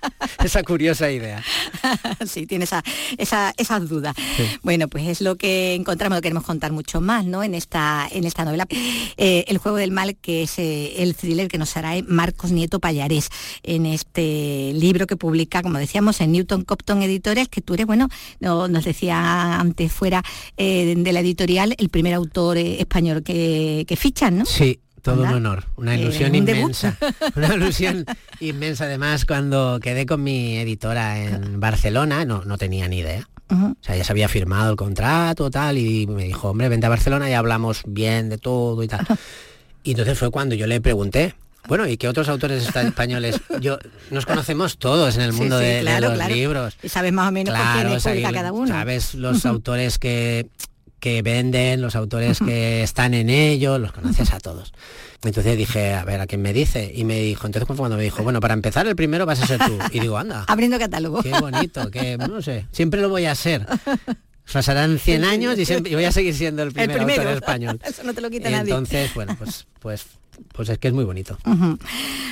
esa curiosa idea. sí, tiene esa, esa- esas dudas. Bueno, pues es lo que encontramos, lo queremos contar mucho más, ¿no? En esta, en esta novela. Eh, el juego del mal, que es eh, el thriller que nos hará Marcos Nieto Payarés, en este libro que publica, como decíamos, en Newton Copton Editores, que tú eres, bueno, no- nos decía antes fuera eh, de la editorial, el primer autor eh, español que, que fichan, ¿no? Sí, todo Anda. un honor, una Eh, ilusión debut. inmensa. Una ilusión inmensa además cuando quedé con mi editora en Barcelona, no, no tenía ni idea. O sea, ya se había firmado el contrato, tal, y me dijo, hombre, vente a Barcelona y hablamos bien de todo y tal. Y entonces fue cuando yo le pregunté, bueno, ¿y qué otros autores españoles? Yo, nos conocemos todos en el Sí, mundo sí, de, de claro, los claro. libros. Y sabes más o menos por Claro, quién publica y cada uno. Sabes los autores que, que venden, los autores que están en ello, los conoces a todos. Entonces dije, a ver, ¿a quién me dice? Y me dijo, entonces fue cuando me dijo, bueno, para empezar el primero vas a ser tú. Y digo, anda, Abriendo catálogo. qué bonito, que no sé, siempre lo voy a ser. Pasarán 100 años y, siempre, y voy a seguir siendo el primer, autor español. Eso no te lo quita nadie. Entonces, bueno, pues, pues pues es que es muy bonito.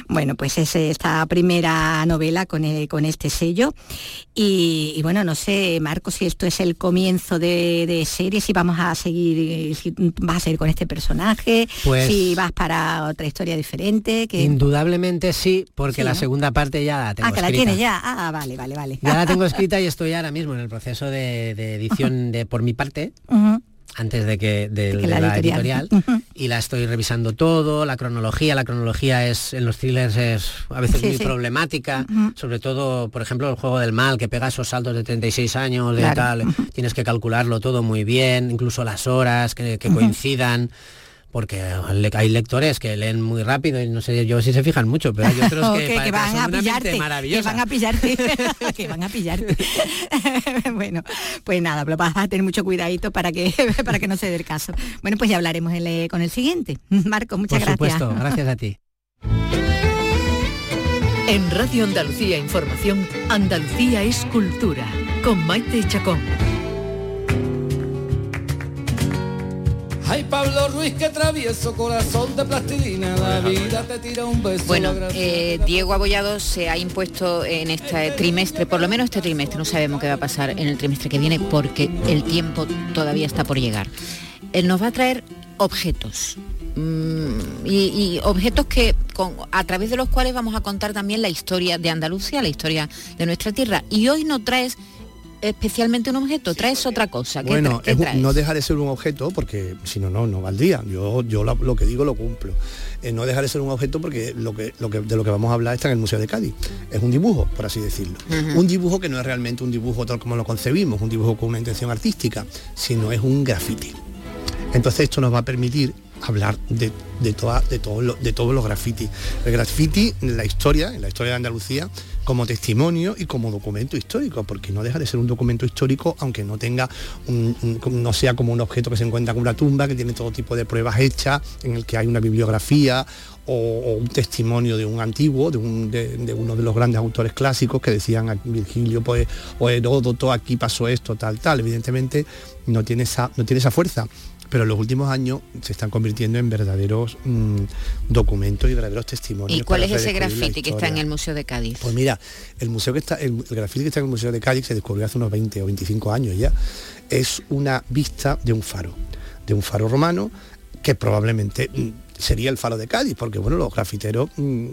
Bueno, pues es esta primera novela con, eh, con este sello. Y, y bueno, no sé, Marco, si esto es el comienzo de, de serie, si vamos a seguir, si vas a seguir con este personaje, Pues- si vas para otra historia diferente. Que... Indudablemente sí, porque Sí, la ¿no? segunda parte ya la tengo ah, que la tienes ya. Ah, vale, vale, vale. Ya la tengo escrita y estoy ahora mismo en el proceso de, de edición de por mi parte, antes de que de, De que de la la, editorial. editorial, y la estoy revisando todo, la cronología, la cronología es en los thrillers es a veces Sí, muy sí. problemática, sobre todo, por ejemplo, el juego del mal, que pega esos saltos de 36 años, de Claro. tal, tienes que calcularlo todo muy bien, incluso las horas que, coincidan. Porque hay lectores que leen muy rápido y no sé yo si se fijan mucho, pero hay otros que, van son a pillarte, que van a pillarte, que van a pillarte. bueno, pues nada, pero vas a tener mucho cuidadito para que para que no se dé el caso. Bueno, pues ya hablaremos el- con el siguiente. Marco, muchas Por gracias. supuesto, gracias a ti. En Radio Andalucía Información, Andalucía es cultura, con Maite Chacón. Ay, Pablo Ruiz, que travieso, corazón de plastilina, la vida te tira un beso. Bueno, eh, Diego Abollado se ha impuesto en este trimestre, por lo menos este trimestre, no sabemos qué va a pasar en el trimestre que viene porque el tiempo todavía está por llegar. Él nos va a traer objetos. mm, y, y objetos que con- a través de los cuales vamos a contar también la historia de Andalucía, la historia de nuestra tierra. Y hoy no traes especialmente un objeto, traes otra cosa. ¿Qué, Bueno, qué es no deja de ser un objeto porque si no, no, no valdría. Yo, yo lo, lo que digo lo cumplo. Eh, no deja de ser un objeto porque, lo que, lo que de lo que vamos a hablar está en el Museo de Cádiz. Es un dibujo, por así decirlo. Un dibujo que no es realmente un dibujo tal como lo concebimos, un dibujo con una intención artística, sino es un graffiti. Entonces esto nos va a permitir hablar de, de, toda- de, todos los- de todos los grafitis. El graffiti en la historia, en la historia de Andalucía, como testimonio y como documento histórico, porque no deja de ser un documento histórico, aunque no tenga no sea como un objeto que se encuentra con una tumba, que tiene todo tipo de pruebas hechas, en el que hay una bibliografía o, un testimonio de un antiguo, de uno de los grandes autores clásicos que decían a Virgilio pues, o Heródoto, aquí pasó esto, tal, tal. Evidentemente no tiene esa, no tiene esa fuerza pero en los últimos años se están convirtiendo en verdaderos mm, documentos y verdaderos testimonios. ¿Y cuál es ese graffiti que está en el Museo de Cádiz? Pues mira, el museo que está, el, el grafiti que está en el Museo de Cádiz se descubrió hace unos 20 o 25 años ya. Es una vista de un faro, de un faro romano que probablemente mm, sería el faro de Cádiz, porque bueno, los grafiteros mm,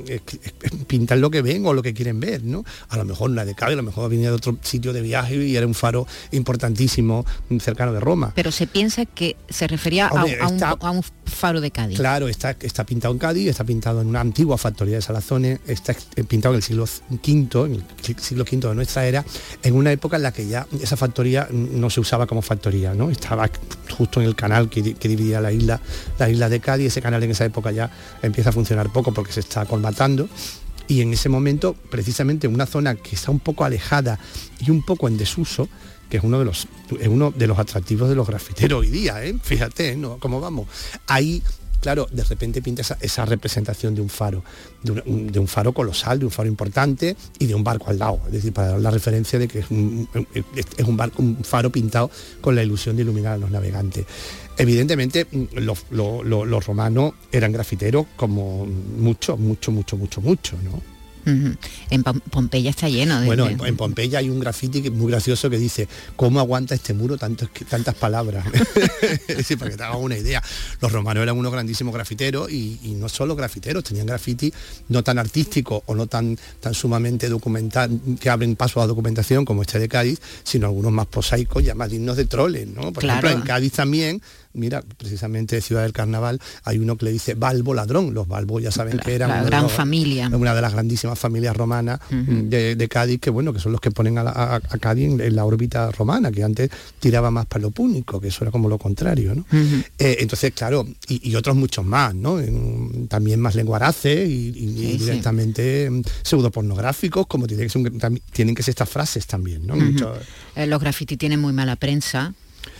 pintan lo que ven o lo que quieren ver, ¿no? A lo mejor no es de Cádiz, a lo mejor venía de otro sitio de viaje y era un faro importantísimo mm, cercano de Roma. Pero se piensa que se refería a- Hombre, a, un, está- a un faro de Cádiz. Claro, está, está pintado en Cádiz, está pintado en una antigua factoría de Salazones, está pintado en el siglo V, en el siglo V de nuestra era, en una época en la que ya esa factoría mm, no se usaba como factoría, ¿no? Estaba justo en el canal que, que dividía la isla, la isla de Cádiz, ese canal en esa época ya empieza a funcionar poco porque se está colmatando. Y en ese momento, precisamente en una zona que está un poco alejada y un poco en desuso, que es uno de los, es uno de los atractivos de los grafiteros hoy día, ¿eh? fíjate, ¿no? ¿Cómo vamos? Ahí, claro, de repente pinta esa, esa representación de un faro, de, un, de un faro colosal, de un faro importante y de un barco al lado. Es decir, para dar la referencia de que es un, es un barco, un faro pintado con la ilusión de iluminar a los navegantes. Evidentemente, mm, los, lo- lo- los romanos eran grafiteros como mucho, mucho, mucho, mucho, mucho, ¿no? En Pom- Pompeya está lleno de... Bueno, en, en Pompeya hay un es muy gracioso que dice, ¿cómo aguanta este muro tantos, tantas palabras? decir, para que te hagas una idea. Los romanos eran unos grandísimos grafiteros y, y no solo grafiteros, tenían grafiti no tan artísticos o no tan, tan sumamente documental, que abren paso a documentación como este de Cádiz, sino algunos más prosaicos, ya más dignos de troles, ¿no? Por Claro. ejemplo, en Cádiz también, mira, precisamente Ciudad del Carnaval, hay uno que le dice Balbo Ladrón. Los Balbos ya saben que eran la de gran los- familia. una de las grandísimas familias romanas de, de Cádiz, que bueno, que son los que ponen a, la- a- a Cádiz en, en la órbita romana, que antes tiraba más para lo púnico, que eso era como lo contrario, ¿no? Eh, entonces, claro, y, y otros muchos más, ¿no? En- también más lenguaraces y, y- y sí. directamente mm, pseudopornográficos, como tiene que ser un- tienen que ser estas frases también, ¿no? Mucho- Eh, los graffiti tienen muy mala prensa.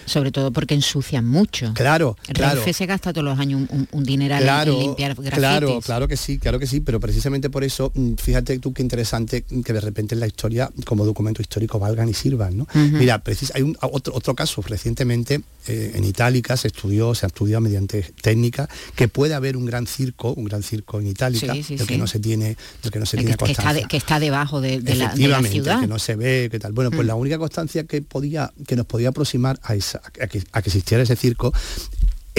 Sobre todo porque ensucian mucho. Claro, claro. Renfe se gasta todos los años un, un- un dineral en- Claro, en limpiar grafitis. claro, claro que sí, claro que sí, pero precisamente por eso, mm, fíjate tú qué interesante que de repente en la historia como documento histórico valgan y sirvan, ¿no? Ujú. Mira, precis- hay un, otro, otro caso recientemente eh, en Itálica se estudió, se ha estudiado mediante técnica que puede haber un gran circo, un gran circo en Itálica, Sí, sí, del que sí. no se tiene, del que no se El tiene que, que está constancia. de- que está debajo de, de la, de la Efectivamente, ciudad. que no se ve, que tal. Bueno, pues Mm. la única constancia que podía, que nos podía aproximar a, esa- a que, existiera ese circo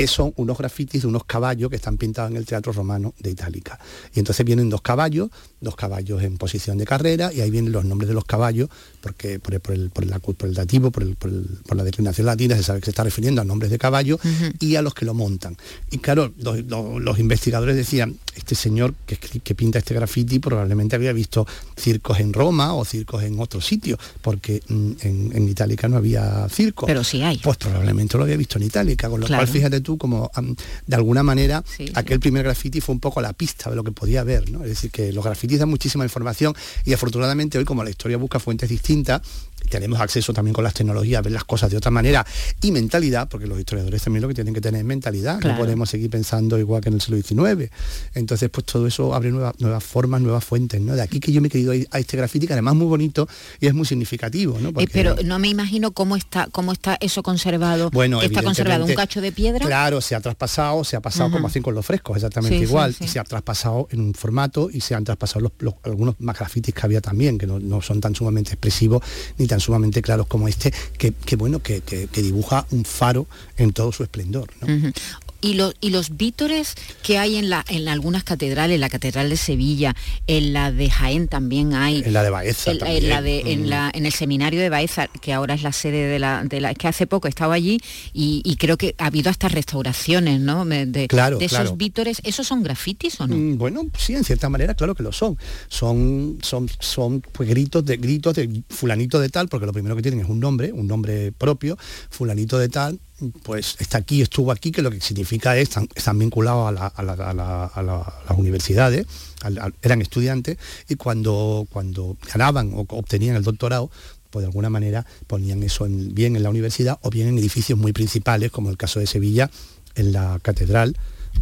son unos grafitis de unos caballos que están pintados en el teatro romano de Itálica. Y entonces vienen dos caballos, dos caballos en posición de carrera, y ahí vienen los nombres de los caballos, porque por el, por el, por el, por el dativo, por, la declinación latina, se sabe que se está refiriendo a nombres de caballos y a los que lo montan. Y claro, los, los- los investigadores decían, este señor que, que pinta este graffiti probablemente había visto circos en Roma o circos en otro sitio, porque mm, en, en Itálica no había circo. Pero sí hay. Pues probablemente lo había visto en Itálica, con lo Claro. cual fíjate tú como de alguna manera Sí, sí. aquel primer graffiti fue un poco la pista de lo que podía haber, ¿no? Es decir, que los grafitis dan muchísima información y afortunadamente hoy como la historia busca fuentes distintas, tenemos acceso también con las tecnologías a ver las cosas de otra manera y mentalidad, porque los historiadores también lo que tienen que tener es mentalidad, Claro. no podemos seguir pensando igual que en el siglo XIX. Entonces, pues todo eso abre nuevas, nuevas formas, nuevas fuentes, ¿no? De aquí que yo me he querido ir a este graffiti que además es muy bonito y es muy significativo, ¿no? Eh, Porque- pero no me imagino cómo está cómo está eso conservado. Bueno, está conservado un cacho de piedra. Claro, se ha traspasado, se ha pasado Ajá. como hacen con los frescos, exactamente Sí, igual. sí. Y se ha traspasado en un formato y se han traspasado los, los- algunos más grafitis que había también, que no, no son tan sumamente expresivos ni tan sumamente claros como este, que, bueno, que, que- dibuja un faro en todo su esplendor. ¿no? Y los, y los vítores que hay en, la, en algunas catedrales, la Catedral de Sevilla, en la de Jaén también hay. En la de Baeza En, en también. la de, en, la, en el seminario de Baeza, que ahora es la sede de la... De la es que hace poco estaba allí y, y creo que ha habido hasta restauraciones, ¿no? De, de- Claro, de esos claro. vítores. ¿Esos son grafitis o no? Mm, Bueno, sí, en cierta manera, claro que lo son. Son, son, son pues, gritos de gritos de fulanito de tal, porque lo primero que tienen es un nombre, un nombre propio, fulanito de tal, pues está aquí, estuvo aquí, que lo que significa es, están, están vinculados a, la- a la- a la- a la- a las universidades, eran estudiantes, y cuando, cuando ganaban o obtenían el doctorado, pues de alguna manera ponían eso en- bien en la universidad o bien en edificios muy principales, como el caso de Sevilla, en la catedral,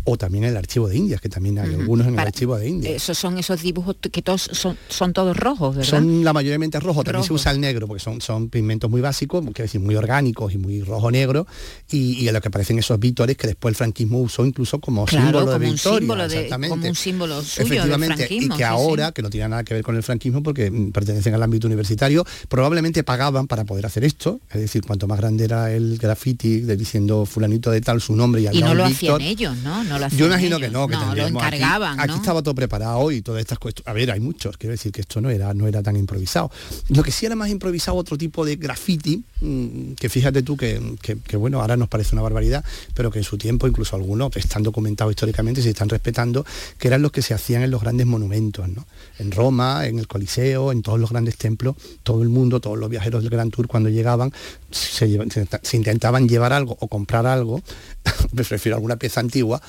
o también el archivo de Indias, que también hay algunos en Para- el archivo de Indias. Esos son esos dibujos que todos son, son todos rojos, ¿verdad? Son la mayoritariamente rojos, también se usa el negro, porque son, son pigmentos muy básicos, quiero decir, muy orgánicos y muy rojo-negro, y, y a lo que aparecen esos vítores que después el franquismo usó incluso como Claro, símbolo de como victoria. símbolo de- exactamente. como un símbolo suyo del Efectivamente, franquismo, y que ahora, sí. que no tiene nada que ver con el franquismo porque mm, pertenecen al ámbito universitario, probablemente pagaban para poder hacer esto, es decir, cuanto más grande era el graffiti de diciendo fulanito de tal su nombre y al Y no lo Víctor, hacían ellos, ¿no? No lo hacían yo imagino que no, que lo tendríamos aquí- encargaban, aquí, ¿no? estaba todo preparado y todas estas cuestiones. A ver, hay muchos, quiero decir que esto no era, no era tan improvisado. Lo que sí era más improvisado otro tipo de graffiti, mm, que fíjate tú que, que- que, bueno, ahora nos parece una barbaridad, pero que en su tiempo incluso algunos están documentados históricamente y se están respetando, que eran los que se hacían en los grandes monumentos, ¿no? En Roma, en el Coliseo, en todos los grandes templos, todo el mundo, todos los viajeros del Gran Tour cuando llegaban, se, intentaban llevar algo o comprar algo, me refiero a alguna pieza antigua,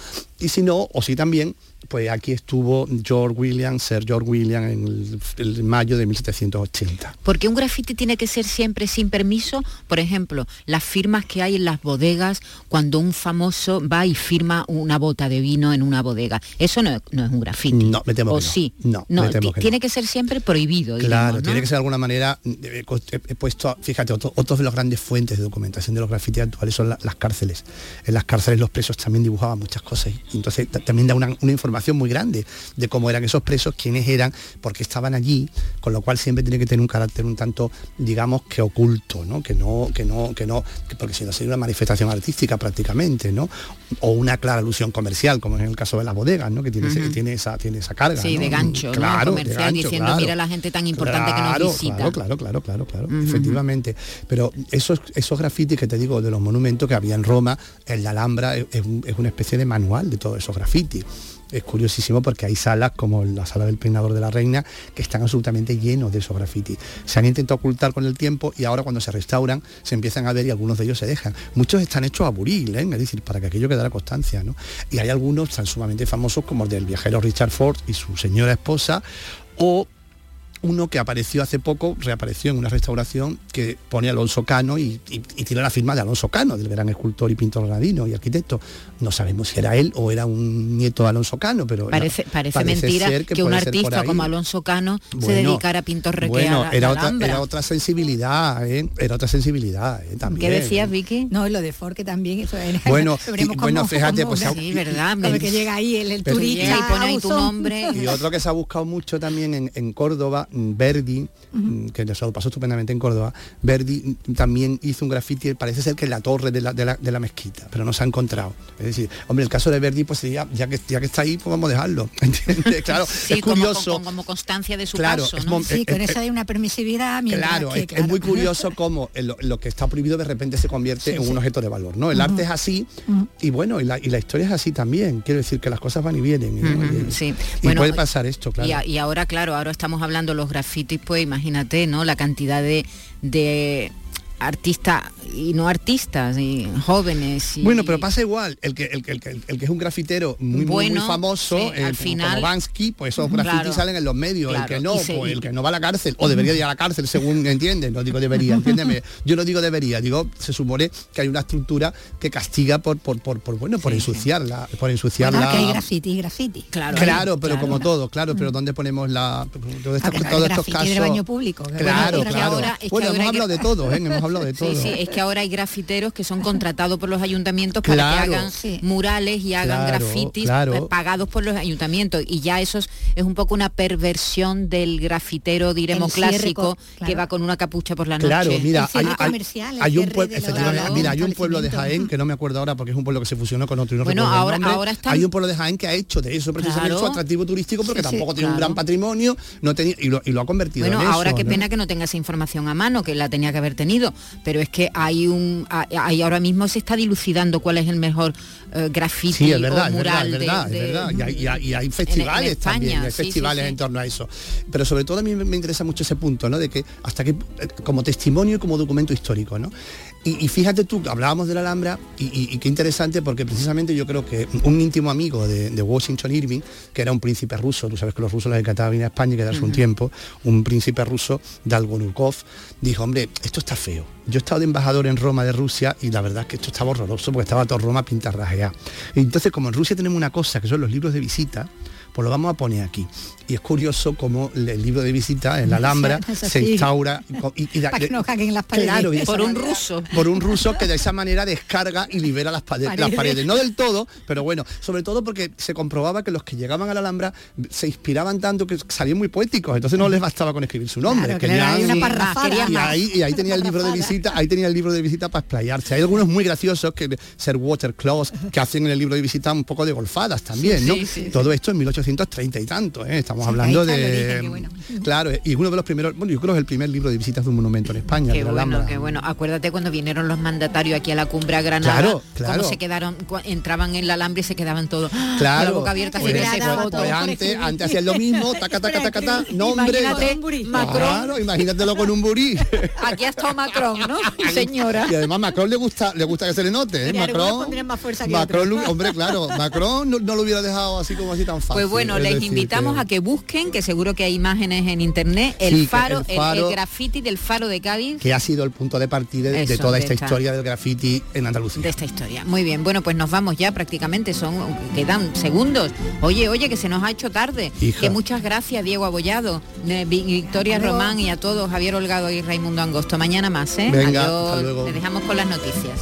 y si no, o si también, pues aquí estuvo George Williams, Sir George Williams en el, el mayo de 1780. Porque un grafiti tiene que ser siempre sin permiso. Por ejemplo, las firmas que hay en las bodegas cuando un famoso va y firma una bota de vino en una bodega. Eso no, es- no es un grafiti. No, me temo o que no. sí. No, me temo ti- que no. tiene que ser siempre prohibido. Claro, tiene que ser de alguna manera, he, he- he puesto, fíjate, otro- otros de los grandes fuentes de documentación de los grafitis actuales son la- las cárceles. En las cárceles los presos también dibujaban muchas cosas entonces ta- también da una, una información muy grande de cómo eran esos presos, quiénes eran, por qué estaban allí, con lo cual siempre tiene que tener un carácter un tanto, digamos, que oculto, ¿no? Que no, que no, que no, que- porque si no sería una manifestación artística prácticamente, ¿no? O una clara alusión comercial, como en el caso de las bodegas, ¿no? Que tiene, Ujú. tiene esa, tiene esa carga. Sí, ¿no? de gancho, ¿no? Claro, de Comercial, gancho, diciendo, claro. mira la gente tan importante que nos visita. Claro, claro, claro, claro, efectivamente. Pero esos, esos grafitis que te digo de los monumentos que había en Roma, en la Alhambra, es, es una especie de manual todos esos grafitis. Es curiosísimo porque hay salas como la sala del peinador de la reina que están absolutamente llenos de esos grafitis. Se han intentado ocultar con el tiempo y ahora cuando se restauran se empiezan a ver y algunos de ellos se dejan. Muchos están hechos a buril, ¿eh? es decir, para que aquello quedara constancia. ¿no? Y hay algunos tan sumamente famosos como el del viajero Richard Ford y su señora esposa o uno que apareció hace poco, reapareció en una restauración que pone Alonso Cano y, y- y tiene la firma de Alonso Cano, del gran escultor y pintor granadino y arquitecto. No sabemos si era él o era un nieto de Alonso Cano, pero Parece, parece, mentira ser que, un artista como Alonso Cano se dedicara a pintor requea Bueno, la- era otra, Alhambra. era otra sensibilidad, ¿eh? Era otra sensibilidad, ¿eh? También. ¿Qué decías, Vicky? No, lo de Ford que también eso era- Bueno, bueno, fíjate, cómo- pues, Sí, y- verdad. como que llega ahí el, turista y pone ahí tu nombre. Y otro que se ha buscado mucho también en, en Córdoba, mm, Mm, que se lo pasó estupendamente en Córdoba, Verdi también hizo un grafiti, parece ser que en la torre de la, de la- de la mezquita, pero no se ha encontrado. Es decir, hombre, el caso de Verdi, pues sería, ya que, ya que está ahí, pues vamos a dejarlo. ¿entiendes? Claro, Sí, es como, curioso. como- como constancia de su Claro, paso, es ¿no? Sí, con eh, eso hay una permisividad. Claro, que, es, es muy curioso cómo lo, lo que está prohibido de repente se convierte Sí, en sí. un objeto de valor, ¿no? El arte es así y bueno, y la, y la historia es así también. Quiero decir que las cosas van y vienen. ¿no? Y- sí. Y Bueno, puede pasar esto, claro. Y, a- y ahora, claro, ahora estamos hablando los grafitis, pues imagínate, ¿no? La cantidad de, de artistas y no artistas, y jóvenes. Y, Bueno, pero pasa igual, el que, el, que- el que- el que es un grafitero muy, muy, muy Bueno, famoso, sí, eh, al como final- Bansky, pues esos grafitis Claro. salen en los medios, Claro, el que no, se- pues el que no va a la cárcel, o debería ir a la cárcel, según entiendes, no digo debería, entiéndeme, yo no digo debería, digo, se supone que hay una estructura que castiga por, por, por, por, bueno, por Sí, sí. ensuciarla, por ensuciarla. Bueno, que hay graffiti y graffiti. Claro, Claro, pero claro. como todo, claro, pero ¿dónde ponemos la todos Ah, hay todos estos casos? del baño público, Claro, bueno, claro. ahora- bueno, ahora hemos hablado que- de todo, ¿eh? hemos hablado de todo. Sí, sí, es que ahora hay grafiteros que son contratados por los ayuntamientos para Claro. que hagan Sí. murales y hagan Claro, grafitis claro. eh, pagados por los ayuntamientos. Y ya eso es, es un poco una perversión del grafitero, diremos, clásico, que va con una capucha por la noche. Claro, mira, hay, un pueblo, mira, hay un pueblo de. Jaén que no me acuerdo ahora porque es un pueblo que se fusionó con otro y no Bueno, recuerdo el ahora- nombre. ahora están- Hay un pueblo de Jaén que ha hecho de eso precisamente Claro. su atractivo turístico porque Sí, sí, tampoco tiene un gran patrimonio, no tenía y lo, y lo ha convertido Bueno, en eso. ahora qué ¿no? pena que no tenga esa información a mano, que la tenía que haber tenido, pero es que hay un, hay ahora mismo se está dilucidando cuál es el mejor eh, graffiti Sí, es verdad, o mural es verdad, de- es verdad. Y hay, y hay- y hay en festivales España, también, hay sí, festivales sí. en torno a eso. Pero sobre todo a mí me interesa mucho ese punto, ¿no? De que hasta que, como testimonio y como documento histórico, ¿no? Y, y fíjate tú, hablábamos de la Alhambra y, y- y qué interesante porque precisamente yo creo que un íntimo amigo de, de Washington Irving, que era un príncipe ruso, tú sabes que los rusos les encantaba venir a España y quedarse un tiempo, un príncipe ruso, Dalgonukov, dijo, hombre, esto está feo. Yo he estado de embajador en Roma de Rusia y la verdad es que esto estaba horroroso porque estaba todo Roma pintarrajeado. Y entonces como en Rusia tenemos una cosa que son los libros de visita, pues lo vamos a poner aquí. Y es curioso cómo el libro de visita en la Alhambra se instaura y, y- y da- Para que no caguen las paredes. Claro, y de por un manera- ruso. por un ruso que de esa manera descarga y libera las, pade- las Paredes. paredes. No del todo, pero bueno, sobre todo porque se comprobaba que los que llegaban a la Alhambra se inspiraban tanto que salían muy poéticos, entonces no les bastaba con escribir su nombre. Claro, claro, hay una parrafada. querían y más. ahí, y ahí tenía el libro de visita, ahí tenía el libro de visita para explayarse. Hay algunos muy graciosos que ser waterclaws que hacen en el libro de visita un poco de golfadas también, Sí, ¿no? sí, sí, Todo esto en 1830 y tanto, ¿eh? estamos Sí, hablando el de origen, bueno. claro, y uno de los primeros, bueno, yo creo que es el primer libro de visitas de un monumento en España, Qué bueno, qué bueno. Acuérdate cuando vinieron los mandatarios aquí a la cumbre a Granada, Claro, claro. cómo se quedaron, entraban en la Alhambra y se quedaban todos ¡ah! Claro, con la boca abierta pues, pues, todo por antes, antes hacían lo mismo, taca, taca, taca, taca, nombre. Imagínate, Macron, Claro, imagínatelo con un burí. aquí ha estado Macron, ¿no? Señora. Y además Macron le gusta, le gusta que se le note, ¿eh? Macron. más fuerza que Macron, otros. hombre, claro, Macron no, no lo hubiera dejado así como así tan fácil. Pues bueno, es les decir, invitamos que- a que busquen, que seguro que hay imágenes en internet, el Sí, faro, el el, faro- el graffiti del faro de Cádiz. que ha sido el punto de partida de, toda de esta esta- historia del graffiti en Andalucía. de esta historia. Muy bien, bueno, pues nos vamos ya prácticamente, son quedan segundos. Oye, oye, que se nos ha hecho tarde. Hija. Que muchas gracias, Diego Abollado, eh, Vi- Victoria. Román y a todos, Javier Holgado y Raimundo Angosto. Mañana más, ¿eh? Venga, Adiós. hasta luego. Les dejamos con las noticias.